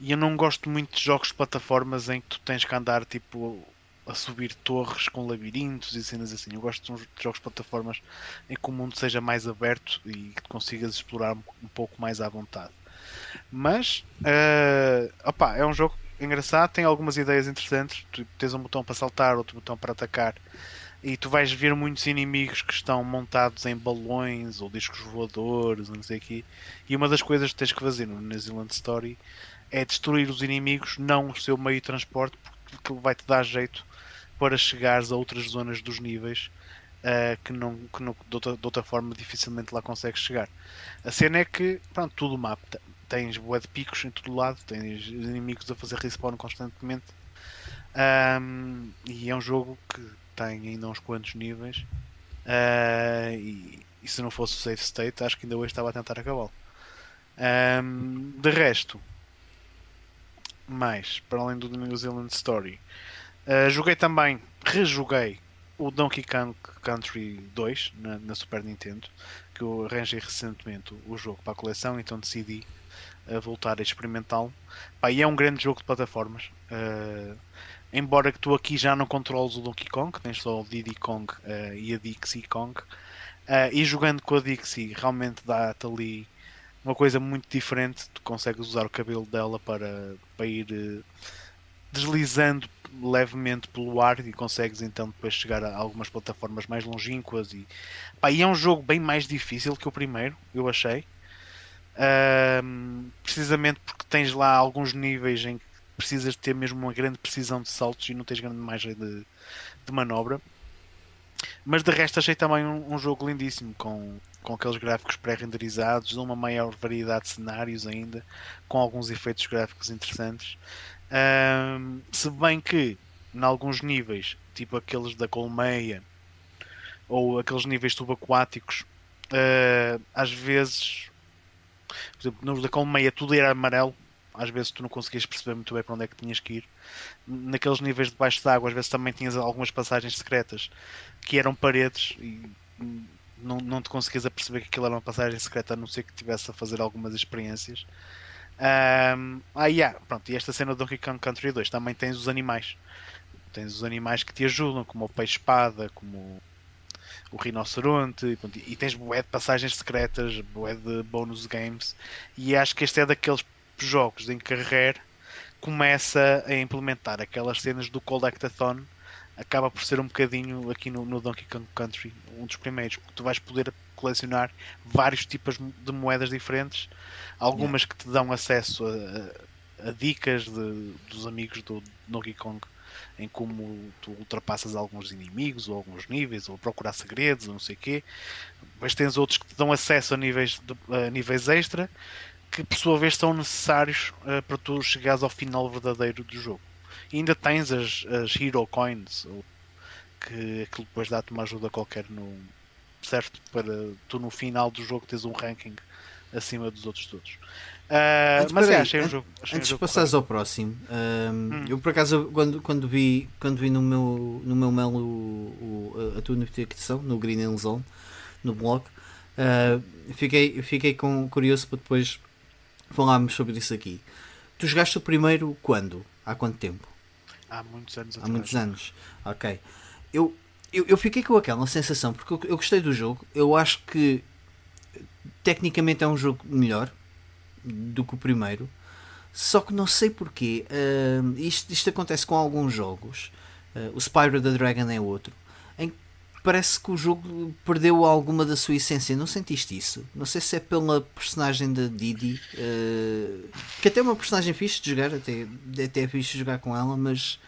E eu não gosto muito de jogos de plataformas em que tu tens que andar tipo a subir torres com labirintos e cenas assim. Eu gosto de jogos de plataformas em que o mundo seja mais aberto e que consigas explorar um pouco mais à vontade. Mas uh, opa, é um jogo engraçado, tem algumas ideias interessantes. Tu tens um botão para saltar, outro botão para atacar. E tu vais ver muitos inimigos que estão montados em balões ou discos voadores, não sei aqui. E uma das coisas que tens que fazer no New Zealand Story é destruir os inimigos, não o seu meio de transporte, porque vai-te dar jeito para chegares a outras zonas dos níveis uh, que, não, que não, de, outra, de outra forma dificilmente lá consegues chegar. A cena é que, pronto, tudo o mapa tens de picos em todo lado, tens inimigos a fazer respawn constantemente. Um, e é um jogo que tem ainda uns quantos níveis. Uh, e, e, se não fosse o safe state, acho que ainda hoje estava a tentar acabá-lo. Um, de resto, mais, para além do New Zealand Story, uh, joguei também, rejoguei o Donkey Kong Country 2 na, na, Super Nintendo, que eu arranjei recentemente o jogo para a coleção, então decidi uh, voltar a experimentá-lo. E é um grande jogo de plataformas. Uh, embora que tu aqui já não controles o Donkey Kong, tens só o Diddy Kong uh, e a Dixie Kong. e jogando com a Dixie realmente dá-te ali uma coisa muito diferente. Tu consegues usar o cabelo dela para, para ir uh, deslizando levemente pelo ar e consegues então depois chegar a algumas plataformas mais longínquas. E, pá, e é um jogo bem mais difícil que o primeiro, eu achei. Precisamente porque tens lá alguns níveis em que precisas ter mesmo uma grande precisão de saltos e não tens grande margem de, de manobra. Mas de resto achei também um, um jogo lindíssimo, com, com aqueles gráficos pré-renderizados, uma maior variedade de cenários ainda, com alguns efeitos gráficos interessantes. Se bem que, em alguns níveis, tipo aqueles da colmeia, ou aqueles níveis subaquáticos, uh, às vezes, por exemplo, nos da colmeia tudo era amarelo, às vezes tu não conseguias perceber muito bem para onde é que tinhas que ir. Naqueles níveis de baixo d'água, às vezes também tinhas algumas passagens secretas que eram paredes e não, não te conseguias aperceber que aquilo era uma passagem secreta a não ser que estivesse a fazer algumas experiências. Um, ah, yeah, pronto, e esta cena do Donkey Kong Country 2 também tens os animais. Tens os animais que te ajudam, como o peixe-espada, como o rinoceronte, e, pronto, e tens bué de passagens secretas, bué de bonus games. E acho que este é daqueles jogos em que a Rare começa a implementar aquelas cenas do Collectathon acaba por ser um bocadinho aqui no, no, Donkey Kong Country um dos primeiros, porque tu vais poder colecionar vários tipos de moedas diferentes, algumas yeah. que te dão acesso a, a dicas de, dos amigos do Donkey Kong em como tu ultrapassas alguns inimigos ou alguns níveis ou procurar segredos ou não sei o quê. Depois tens outros que te dão acesso a níveis, de, a níveis extra que por sua vez são necessários uh, para tu chegares ao final verdadeiro do jogo. E ainda tens as, as Hero Coins, que aquilo depois dá-te uma ajuda qualquer no. Certo? Para tu no final do jogo teres um ranking acima dos outros todos. Uh, mas é, achei um jogo. Achei antes um de passares ao próximo, hum. eu por acaso quando, quando, vi, quando vi no meu, no meu mail o, o, a tua notificação no Green Hill Zone, no blog, uh, fiquei, fiquei com, curioso para depois falarmos sobre isso aqui. Tu jogaste o primeiro quando? Há quanto tempo? Há muitos anos Há muitos anos. Ok. Eu, eu, eu fiquei com aquela sensação, porque eu, eu gostei do jogo. Eu acho que tecnicamente é um jogo melhor do que o primeiro. Só que não sei porquê. Uh, isto, isto acontece com alguns jogos. Uh, o Spyro the Dragon é outro parece que o jogo perdeu alguma da sua essência. Não sentiste isso? Não sei se é pela personagem da Didi, uh, que até é uma personagem fixe de jogar, até, até é fixe de jogar com ela, mas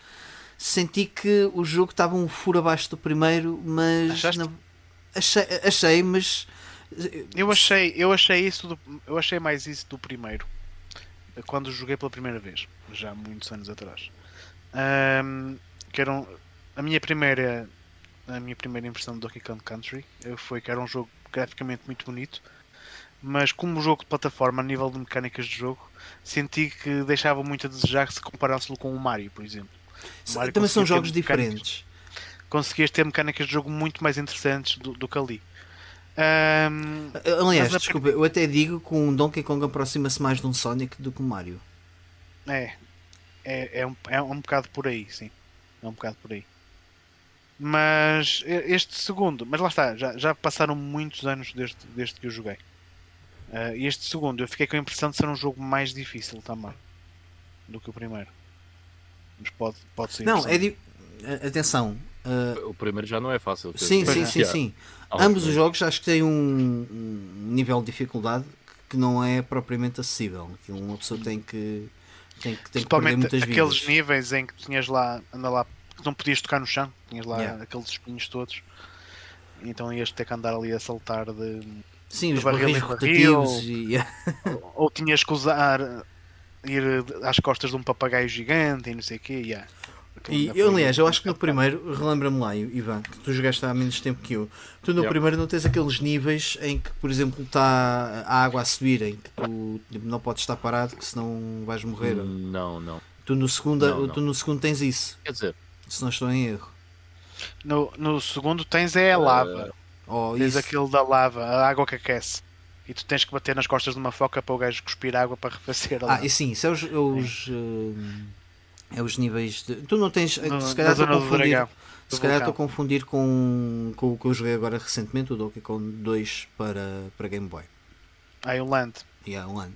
senti que o jogo estava um furo abaixo do primeiro, mas não, achei, achei, mas eu achei, eu achei isso, do, eu achei mais isso do primeiro quando joguei pela primeira vez, já há muitos anos atrás. Um, que eram a minha primeira a minha primeira impressão do Donkey Kong Country foi que era um jogo graficamente muito bonito, mas como jogo de plataforma, a nível de mecânicas de jogo, senti que deixava muito a desejar se comparasse-lo com o Mario, por exemplo. Mario Também são jogos diferentes. conseguias ter mecânicas de jogo muito mais interessantes do, do que ali. Ahm, Aliás, Mas desculpa, eu até digo que um Donkey Kong aproxima-se mais de um Sonic do que um Mario. é, é, é, um, é um bocado por aí, sim. É um bocado por aí. Mas este segundo, mas lá está, já, já passaram muitos anos desde, desde que eu joguei. E este segundo eu fiquei com a impressão de ser um jogo mais difícil também do que o primeiro. Mas pode, pode ser. Não, é Atenção. uh, O primeiro já não é fácil. sim, sim, sim, sim. Ambos os jogos acho que têm um, um nível de dificuldade que não é propriamente acessível. Que uma pessoa tem que tem que, tem que perder Principalmente muitas aqueles vidas. níveis em que tinhas lá, anda lá, que não podias tocar no chão, tinhas lá Yeah. aqueles espinhos todos. Então ias ter que andar ali a saltar de. Sim, os de barril barris rotativos e *laughs* ou, ou tinhas que usar ir às costas de um papagaio gigante e não sei o quê. Yeah. Aquilo E eu, aliás, eu acho que no primeiro, relembra-me lá, Ivan, que tu jogaste há menos tempo que eu. Tu no Yeah. primeiro não tens aqueles níveis em que, por exemplo, está a água a subir, em que tu tipo, não podes estar parado, que senão vais morrer. Não, não. Tu, no segundo, Não, não. tu no segundo tens isso, Quer dizer, se não estou em erro. No, no segundo tens é a lava. Oh, tens isso. aquilo da lava, a água que aquece. E tu tens que bater nas costas de uma foca para o gajo cuspir água para refazer a Ah, lava. e sim, isso é os, os, hum, é os níveis de. Tu não tens. No- se calhar estou a confundir. Se calhar estou a confundir com, com o que eu joguei agora recentemente, o Donkey Kong 2 para, para Game Boy. Aí o land. Há um ano.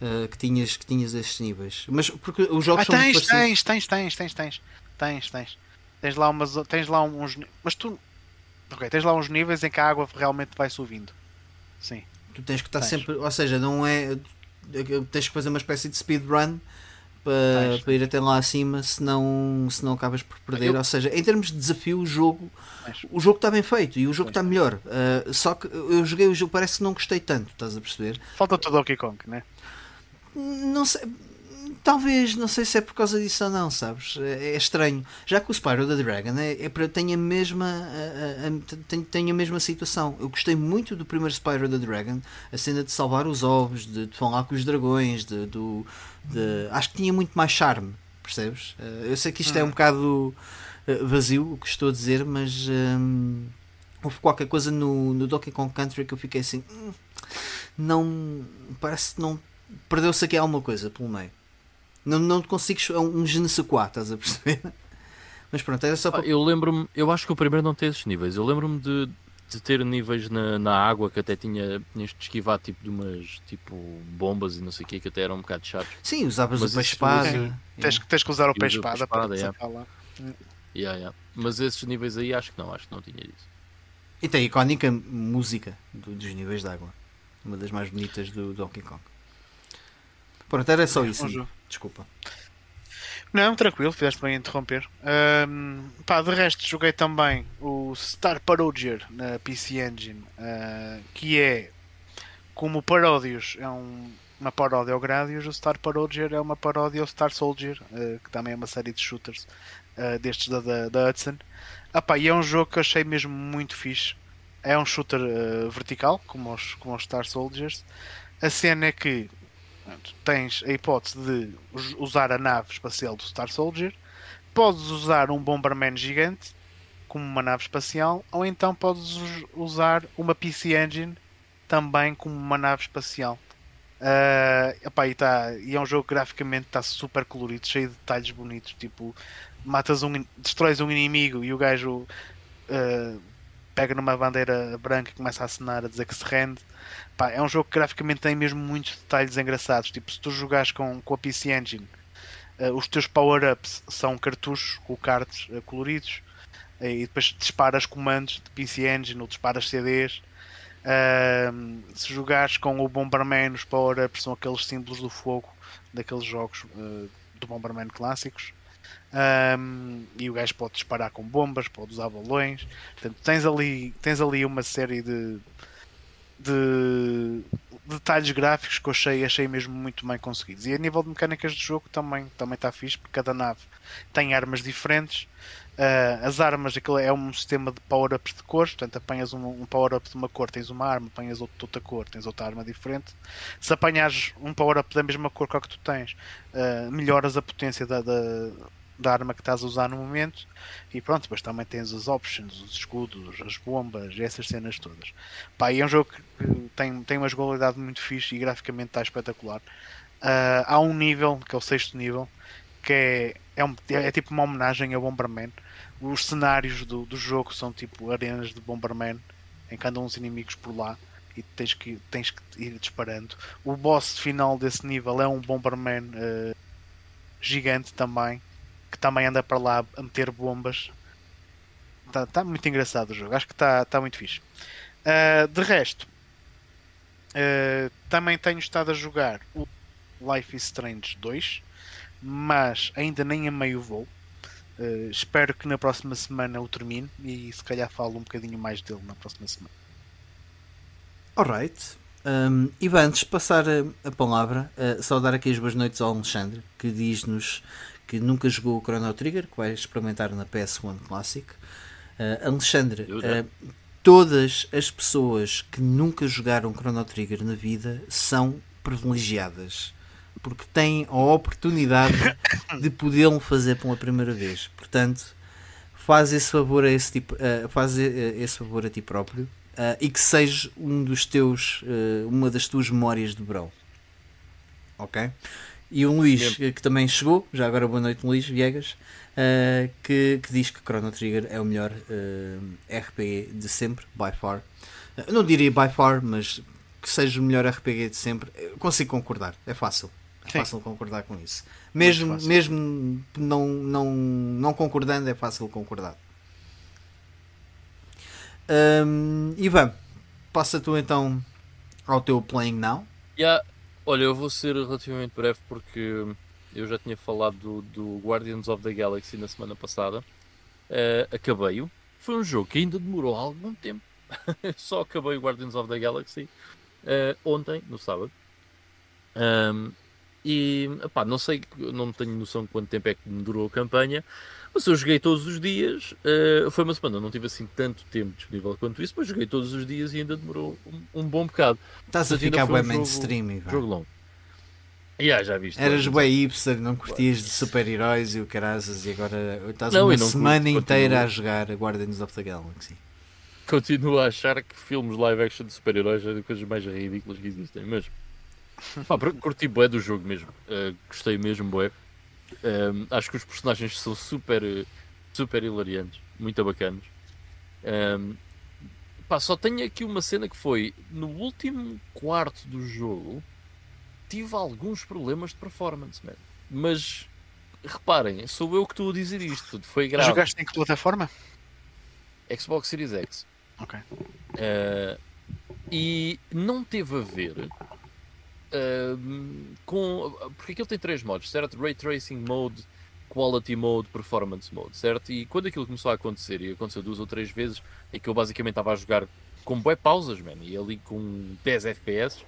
Uh, que, tinhas, que tinhas estes níveis. Mas porque os jogos Ah, são tens, tens, tens, tens, tens, tens, tens, tens. Tens lá umas, tens lá uns, mas tu, ok, tens lá uns níveis em que a água realmente vai subindo. Sim. Tu tens que estar Tens. sempre. Ou seja, não é. Tens que fazer uma espécie de speedrun para, para ir até lá acima, senão, senão acabas por perder. Eu- Ou seja, em termos de desafio, o jogo. O jogo está bem feito e o jogo está melhor. Uh, só que eu joguei o jogo, parece que não gostei tanto, estás a perceber? Falta o Donkey Kong, né? Não sei. Talvez, não sei se é por causa disso ou não, sabes? É, é estranho. Já que o Spyro the Dragon é, é para tem a mesma a, a- a- tem, tem a mesma situação. Eu gostei muito do primeiro Spyro the Dragon, a cena de salvar os ovos, de, de falar com os dragões, de, do, de- acho que tinha muito mais charme, percebes? Eh, Eu sei que isto é um Hum. bocado eh, vazio o que estou a dizer, mas hum, houve qualquer coisa no, no Donkey Kong Country que eu fiquei assim, "Hum, não parece que não perdeu-se aqui alguma coisa pelo meio. Não, não consigo. É um je ne sais quoi, estás a perceber? *laughs* Mas pronto, era só pá, para. eu lembro-me, eu acho que o primeiro não tem esses níveis. Eu lembro-me de, de ter níveis na, na água que até tinha, tinhas de esquivar tipo de umas tipo bombas e não sei o que que até eram um bocado chatos. Sim, usavas Mas o peixe isso- espada. Sim. yeah. Tens, que- tens que usar o E pé usa o pé espada para sacar lá. Yeah, yeah. Mas esses níveis aí acho que não, acho que não tinha isso. E tem a icónica música do- dos níveis de água. Uma das mais bonitas do Donkey Kong. Pronto, era só isso. Um. Desculpa. Não, tranquilo, fizeste bem em interromper. Ahm, pá, de resto, joguei também o Star Parodier na PC Engine, ah, que é como Paródios é um- uma paródia ao Gradius, o Star Parodier é uma paródia ao Star Soldier, ah, que também é uma série de shooters ah, destes da, da, da Hudson. Ah, pá, e é um jogo que achei mesmo muito fixe. É um shooter vertical, como os, como os Star Soldiers. A cena é que Portanto, tens a hipótese de us- usar a nave espacial do Star Soldier, podes usar um Bomberman gigante como uma nave espacial, ou então podes us- usar uma PC Engine também como uma nave espacial. Ah, epá, e, tá, e é um jogo que graficamente está super colorido, cheio de detalhes bonitos. Tipo, matas um, destróis um inimigo e o gajo ah, pega numa bandeira branca e começa a acenar a dizer que se rende. Pá, é um jogo que graficamente tem mesmo muitos detalhes engraçados. Tipo, se tu jogares com, com a PC Engine, eh, os teus power-ups são cartuchos com cards eh, coloridos eh, e depois disparas comandos de PC Engine ou disparas CDs. Se jogares com o Bomberman, os power-ups são aqueles símbolos do fogo daqueles jogos do Bomberman clássicos. Ahm, e o gajo pode disparar com bombas, pode usar balões. Portanto, tens ali, tens ali uma série de, de detalhes gráficos que eu achei, achei mesmo muito bem conseguidos. E a nível de mecânicas de jogo também também está fixe, porque cada nave tem armas diferentes. Ah, as armas, aquilo é um sistema de power-ups de cores, portanto apanhas um, um power-up de uma cor, tens uma arma, apanhas outro de outra cor, tens outra arma diferente. Se apanhares um power-up da mesma cor que a que tu tens, ah, melhoras a potência da, da, da arma que estás a usar no momento. E pronto, depois também tens as options, os escudos, as bombas, essas cenas todas. Pá, e é um jogo que tem, tem uma jogabilidade muito fixe e graficamente está espetacular. Uh, há um nível, que é o sexto nível, que é, é, um, é, é tipo uma homenagem a Bomberman. Os cenários do, do jogo são tipo arenas de Bomberman, em que andam uns inimigos por lá e tens que, tens que ir disparando. O boss final desse nível é um Bomberman uh, gigante também, que também anda para lá a meter bombas. Está tá muito engraçado o jogo, acho que está tá muito fixe. Uh, de resto, uh, também tenho estado a jogar o Life is Strange 2, mas ainda nem a meio vou. Uh, espero que na próxima semana o termine e se calhar falo um bocadinho mais dele na próxima semana. Alright. Um, e antes de passar a, a palavra, uh, só dar aqui as boas noites ao Alexandre, que diz-nos que nunca jogou o Chrono Trigger, que vai experimentar na PS1 Classic. Uh, Alexandre, uh, todas as pessoas que nunca jogaram Chrono Trigger na vida são privilegiadas porque têm a oportunidade *coughs* de podê-lo fazer pela primeira vez. Portanto, faz esse favor a esse tipo, uh, faz esse favor a ti próprio uh, e que seja um dos teus, uma das tuas memórias de verão. Ok? E o Luís, que também chegou, já agora boa noite, Luís Viegas, uh, que, que, diz que Chrono Trigger é o melhor RPG de sempre, by far. não diria by far, mas que seja o melhor RPG de sempre. Eu consigo concordar, é fácil. É Sim. fácil concordar com isso. Mesmo, mesmo não, não, não concordando, é fácil concordar. Um, Ivan, passa tu então ao teu Playing Now. Yeah. Olha, eu vou ser relativamente breve porque eu já tinha falado do, do Guardians of the Galaxy na semana passada. Uh, Acabei-o. Foi um jogo que ainda demorou algum tempo. *laughs* Só acabei o Guardians of the Galaxy uh, ontem, no sábado. Um, e epá, não sei, não tenho noção de quanto tempo é que me durou a campanha, mas eu joguei todos os dias. Uh, foi uma semana, não tive assim tanto tempo disponível quanto isso, mas joguei todos os dias e ainda demorou um, um bom bocado. Estás a ficar bem um mainstream, jogo, jogo longo. Yeah, já viste. Eras bem hipster, não curtias de super-heróis e o caraças, e agora estás não, uma semana curto, inteira continuo. a jogar Guardians of the Galaxy. Continuo a achar que filmes live action de super-heróis são as coisas mais ridículas que existem, mas Pá, curti bué do jogo mesmo. Uh, gostei mesmo bué. Uh, acho que os personagens são super, super hilariantes, muito bacanas. Um, pá, só tenho aqui uma cena que foi no último quarto do jogo tive alguns problemas de performance, man. mas reparem, sou eu que estou a dizer isto, foi grave. Jogaste em que plataforma? Xbox Series X. Ok. Uh, e não teve a ver com. Porque aquilo tem três modos, certo? Ray Tracing Mode, Quality Mode, Performance Mode, certo? E quando aquilo começou a acontecer, e aconteceu duas ou três vezes, é que eu basicamente estava a jogar com bué pausas, man, e ali com 10 FPS,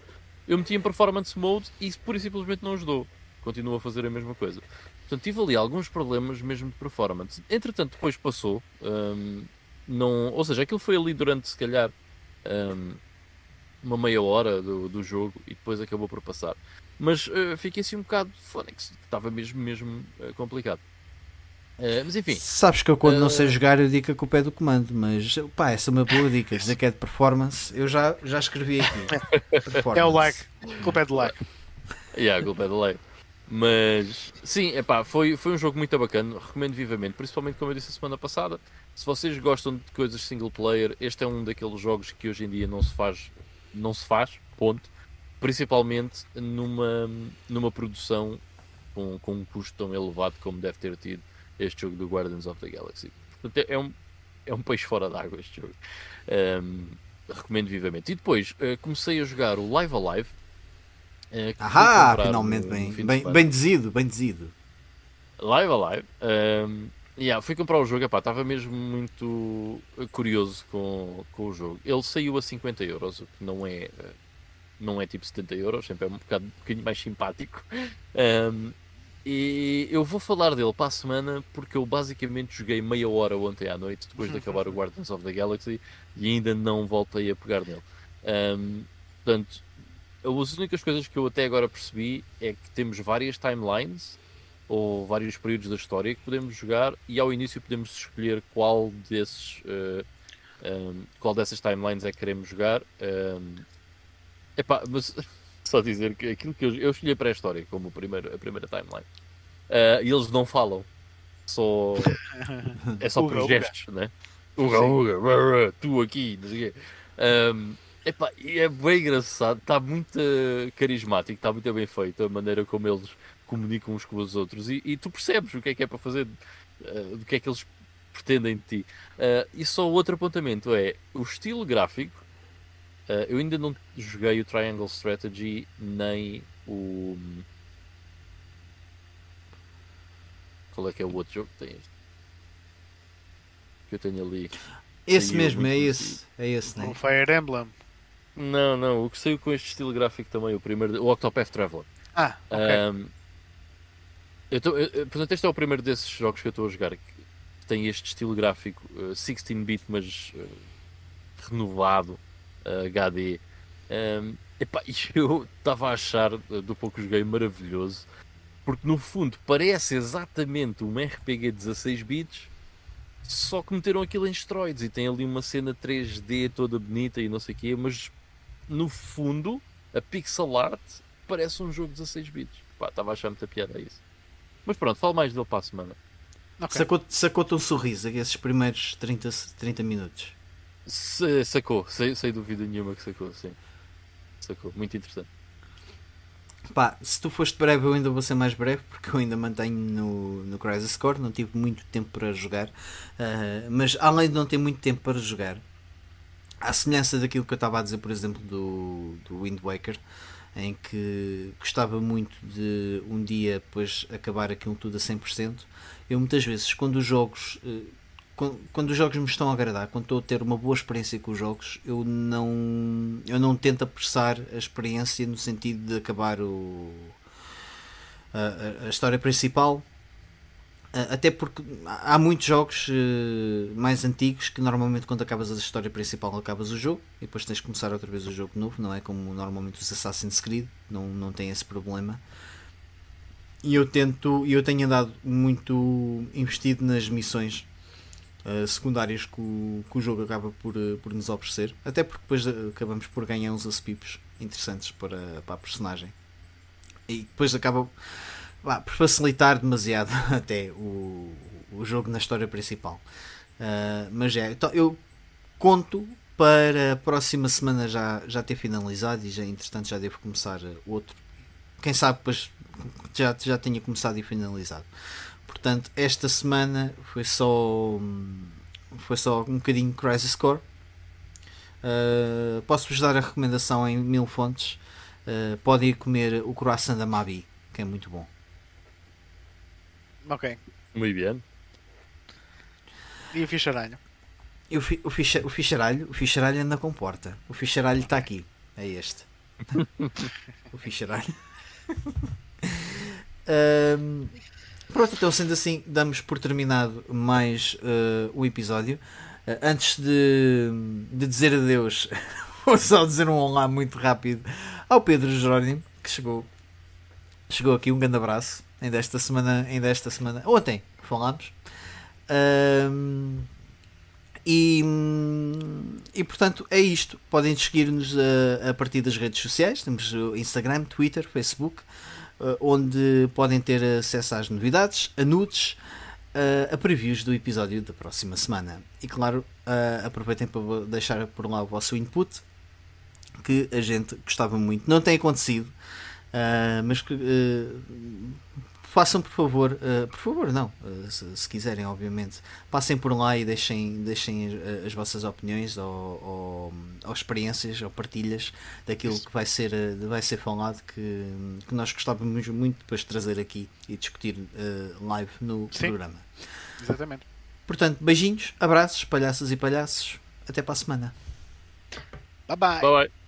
eu meti em Performance Mode e isso pura e simplesmente não ajudou. Continuo a fazer a mesma coisa. Portanto, tive ali alguns problemas mesmo de performance. Entretanto, depois passou. Um, não, ou seja, aquilo foi ali durante, se calhar, um, uma meia hora do, do jogo e depois acabou por passar. Mas uh, fiquei assim um bocado fónix, estava mesmo, mesmo uh, complicado. Uh, mas enfim. Sabes que eu quando não sei jogar eu digo que a culpa é do comando, mas pá, essa é uma boa dica, dizer que é de performance, eu já, já escrevi aqui. *laughs* é o lag, culpa é do lag. yeah, a culpa é do lag. Mas sim, epá, foi, foi um jogo muito bacana, recomendo vivamente, principalmente como eu disse a semana passada. Se vocês gostam de coisas single player, este é um daqueles jogos que hoje em dia não se faz não se faz, ponto. Principalmente numa, numa produção com, com um custo tão elevado como deve ter tido este jogo do Guardians of the Galaxy. Portanto, é um, é um peixe fora d'água este jogo. Um, recomendo vivamente. E depois uh, comecei a jogar o Live Alive. Uh, Ahá, finalmente bem, bem, bem dizido, bem dizido. Live Alive. Um, Yeah, fui comprar o jogo, estava mesmo muito curioso com, com o jogo. Ele saiu a 50 euros, o que não é, não é tipo 70 euros, sempre é um, bocado, um bocadinho mais simpático. *laughs* Um, e eu vou falar dele para a semana porque eu basicamente joguei meia hora ontem à noite, depois de acabar o Guardians of the Galaxy, e ainda não voltei a pegar nele. Um, portanto, as únicas coisas que eu até agora percebi é que temos várias timelines ou vários períodos da história que podemos jogar e ao início podemos escolher qual desses uh, um, qual dessas timelines é que queremos jogar. Um, epá, mas *laughs* só dizer que aquilo que eu, eu escolhi a pré-história como a primeira, a primeira timeline uh, e eles não falam, só *laughs* é só por gestos, né? Uga, uga, tu aqui, não sei quê. Um, epá, é bem engraçado, está muito carismático, está muito bem feito a maneira como eles comunicam uns com os outros e, e tu percebes o que é que é para fazer, uh, do que é que eles pretendem de ti. Uh, e só outro apontamento é o estilo gráfico. Uh, eu ainda não joguei o Triangle Strategy nem o. Qual é que é o outro jogo que tem este? Que eu tenho ali. Esse saiu mesmo, é esse. É esse, né? O Fire Emblem. Não, não, o que saiu com este estilo gráfico também, o primeiro, o Octopath Traveler. Ah, ok. Um, eu tô, eu, portanto, este é o primeiro desses jogos que eu estou a jogar tem este estilo gráfico uh, 16-bit, mas uh, renovado, uh, HD. Um, epá, *laughs* eu estava a achar, do pouco que joguei, maravilhoso, porque no fundo parece exatamente um RPG 16 bits, só que meteram aquilo em esteroides e tem ali uma cena 3D toda bonita e não sei o quê, mas no fundo a pixel art parece um jogo 16 bits. Estava a achar muita piada a isso. Mas pronto, falo mais dele para a semana. Okay. Sacou-te sacou um sorriso esses primeiros 30, 30 minutos? Se, sacou, sem, sem dúvida nenhuma que sacou, sim. Sacou, muito interessante. Pá, se tu foste breve, eu ainda vou ser mais breve porque eu ainda mantenho no, no Crisis Core, não tive muito tempo para jogar, uh, mas além de não ter muito tempo para jogar, à semelhança daquilo que eu estava a dizer, por exemplo, do, do Wind Waker, em que gostava muito de um dia depois acabar aquilo tudo a 100%. Eu muitas vezes, quando os jogos eh, quando os jogos me estão a agradar, quando estou a ter uma boa experiência com os jogos, eu não, eu não tento apressar a experiência no sentido de acabar o, a, a história principal até porque há muitos jogos uh, mais antigos que normalmente quando acabas a história principal acabas o jogo e depois tens de começar outra vez o jogo novo, não é como normalmente os Assassin's Creed, não, não tem esse problema. E eu tento, eu tenho andado muito investido nas missões uh, secundárias que o, que o, jogo acaba por, uh, por nos oferecer, até porque depois acabamos por ganhar uns aspipos interessantes para, para a personagem. E depois acaba por facilitar demasiado *laughs* até o, o jogo na história principal. Uh, mas é, então eu conto para a próxima semana já, já ter finalizado e já entretanto já devo começar outro. Quem sabe depois já, já tenha começado e finalizado. Portanto, esta semana foi só foi só um bocadinho Crisis Core. Uh, Posso-vos dar a recomendação em mil fontes. Uh, podem ir comer o croissant da Mabi, que é muito bom. Ok. Muito bem. E o ficharalho? E o, fi, o, ficha, o ficharalho? O ficharalho anda com porta. O ficharalho está aqui. É este. *laughs* o ficharalho. um, *laughs* pronto, então sendo assim, damos por terminado mais uh, o episódio. Uh, antes de, de dizer adeus, *laughs* vou só dizer um olá muito rápido ao Pedro Jerónimo, que chegou, chegou aqui. Um grande abraço ainda esta semana, ainda esta semana, ontem falámos. Um, e, e portanto é isto. Podem seguir-nos a, a, partir das redes sociais. Temos o Instagram, Twitter, Facebook, uh, onde podem ter acesso às novidades, a nudes, uh, a previews do episódio da próxima semana. E claro, uh, aproveitem para deixar por lá o vosso input, que a gente gostava muito. Não tem acontecido. Uh, mas que uh, façam por favor, uh, por favor não, se, se, quiserem obviamente, passem por lá e deixem, deixem as, as vossas opiniões ou, ou, ou, experiências ou partilhas daquilo Isso. que vai ser, vai ser falado que, que nós gostávamos muito depois de trazer aqui e discutir live no Sim. programa. Exatamente. Portanto, beijinhos, abraços, palhaços e palhaços. Até para a semana. Bye bye. bye, -bye.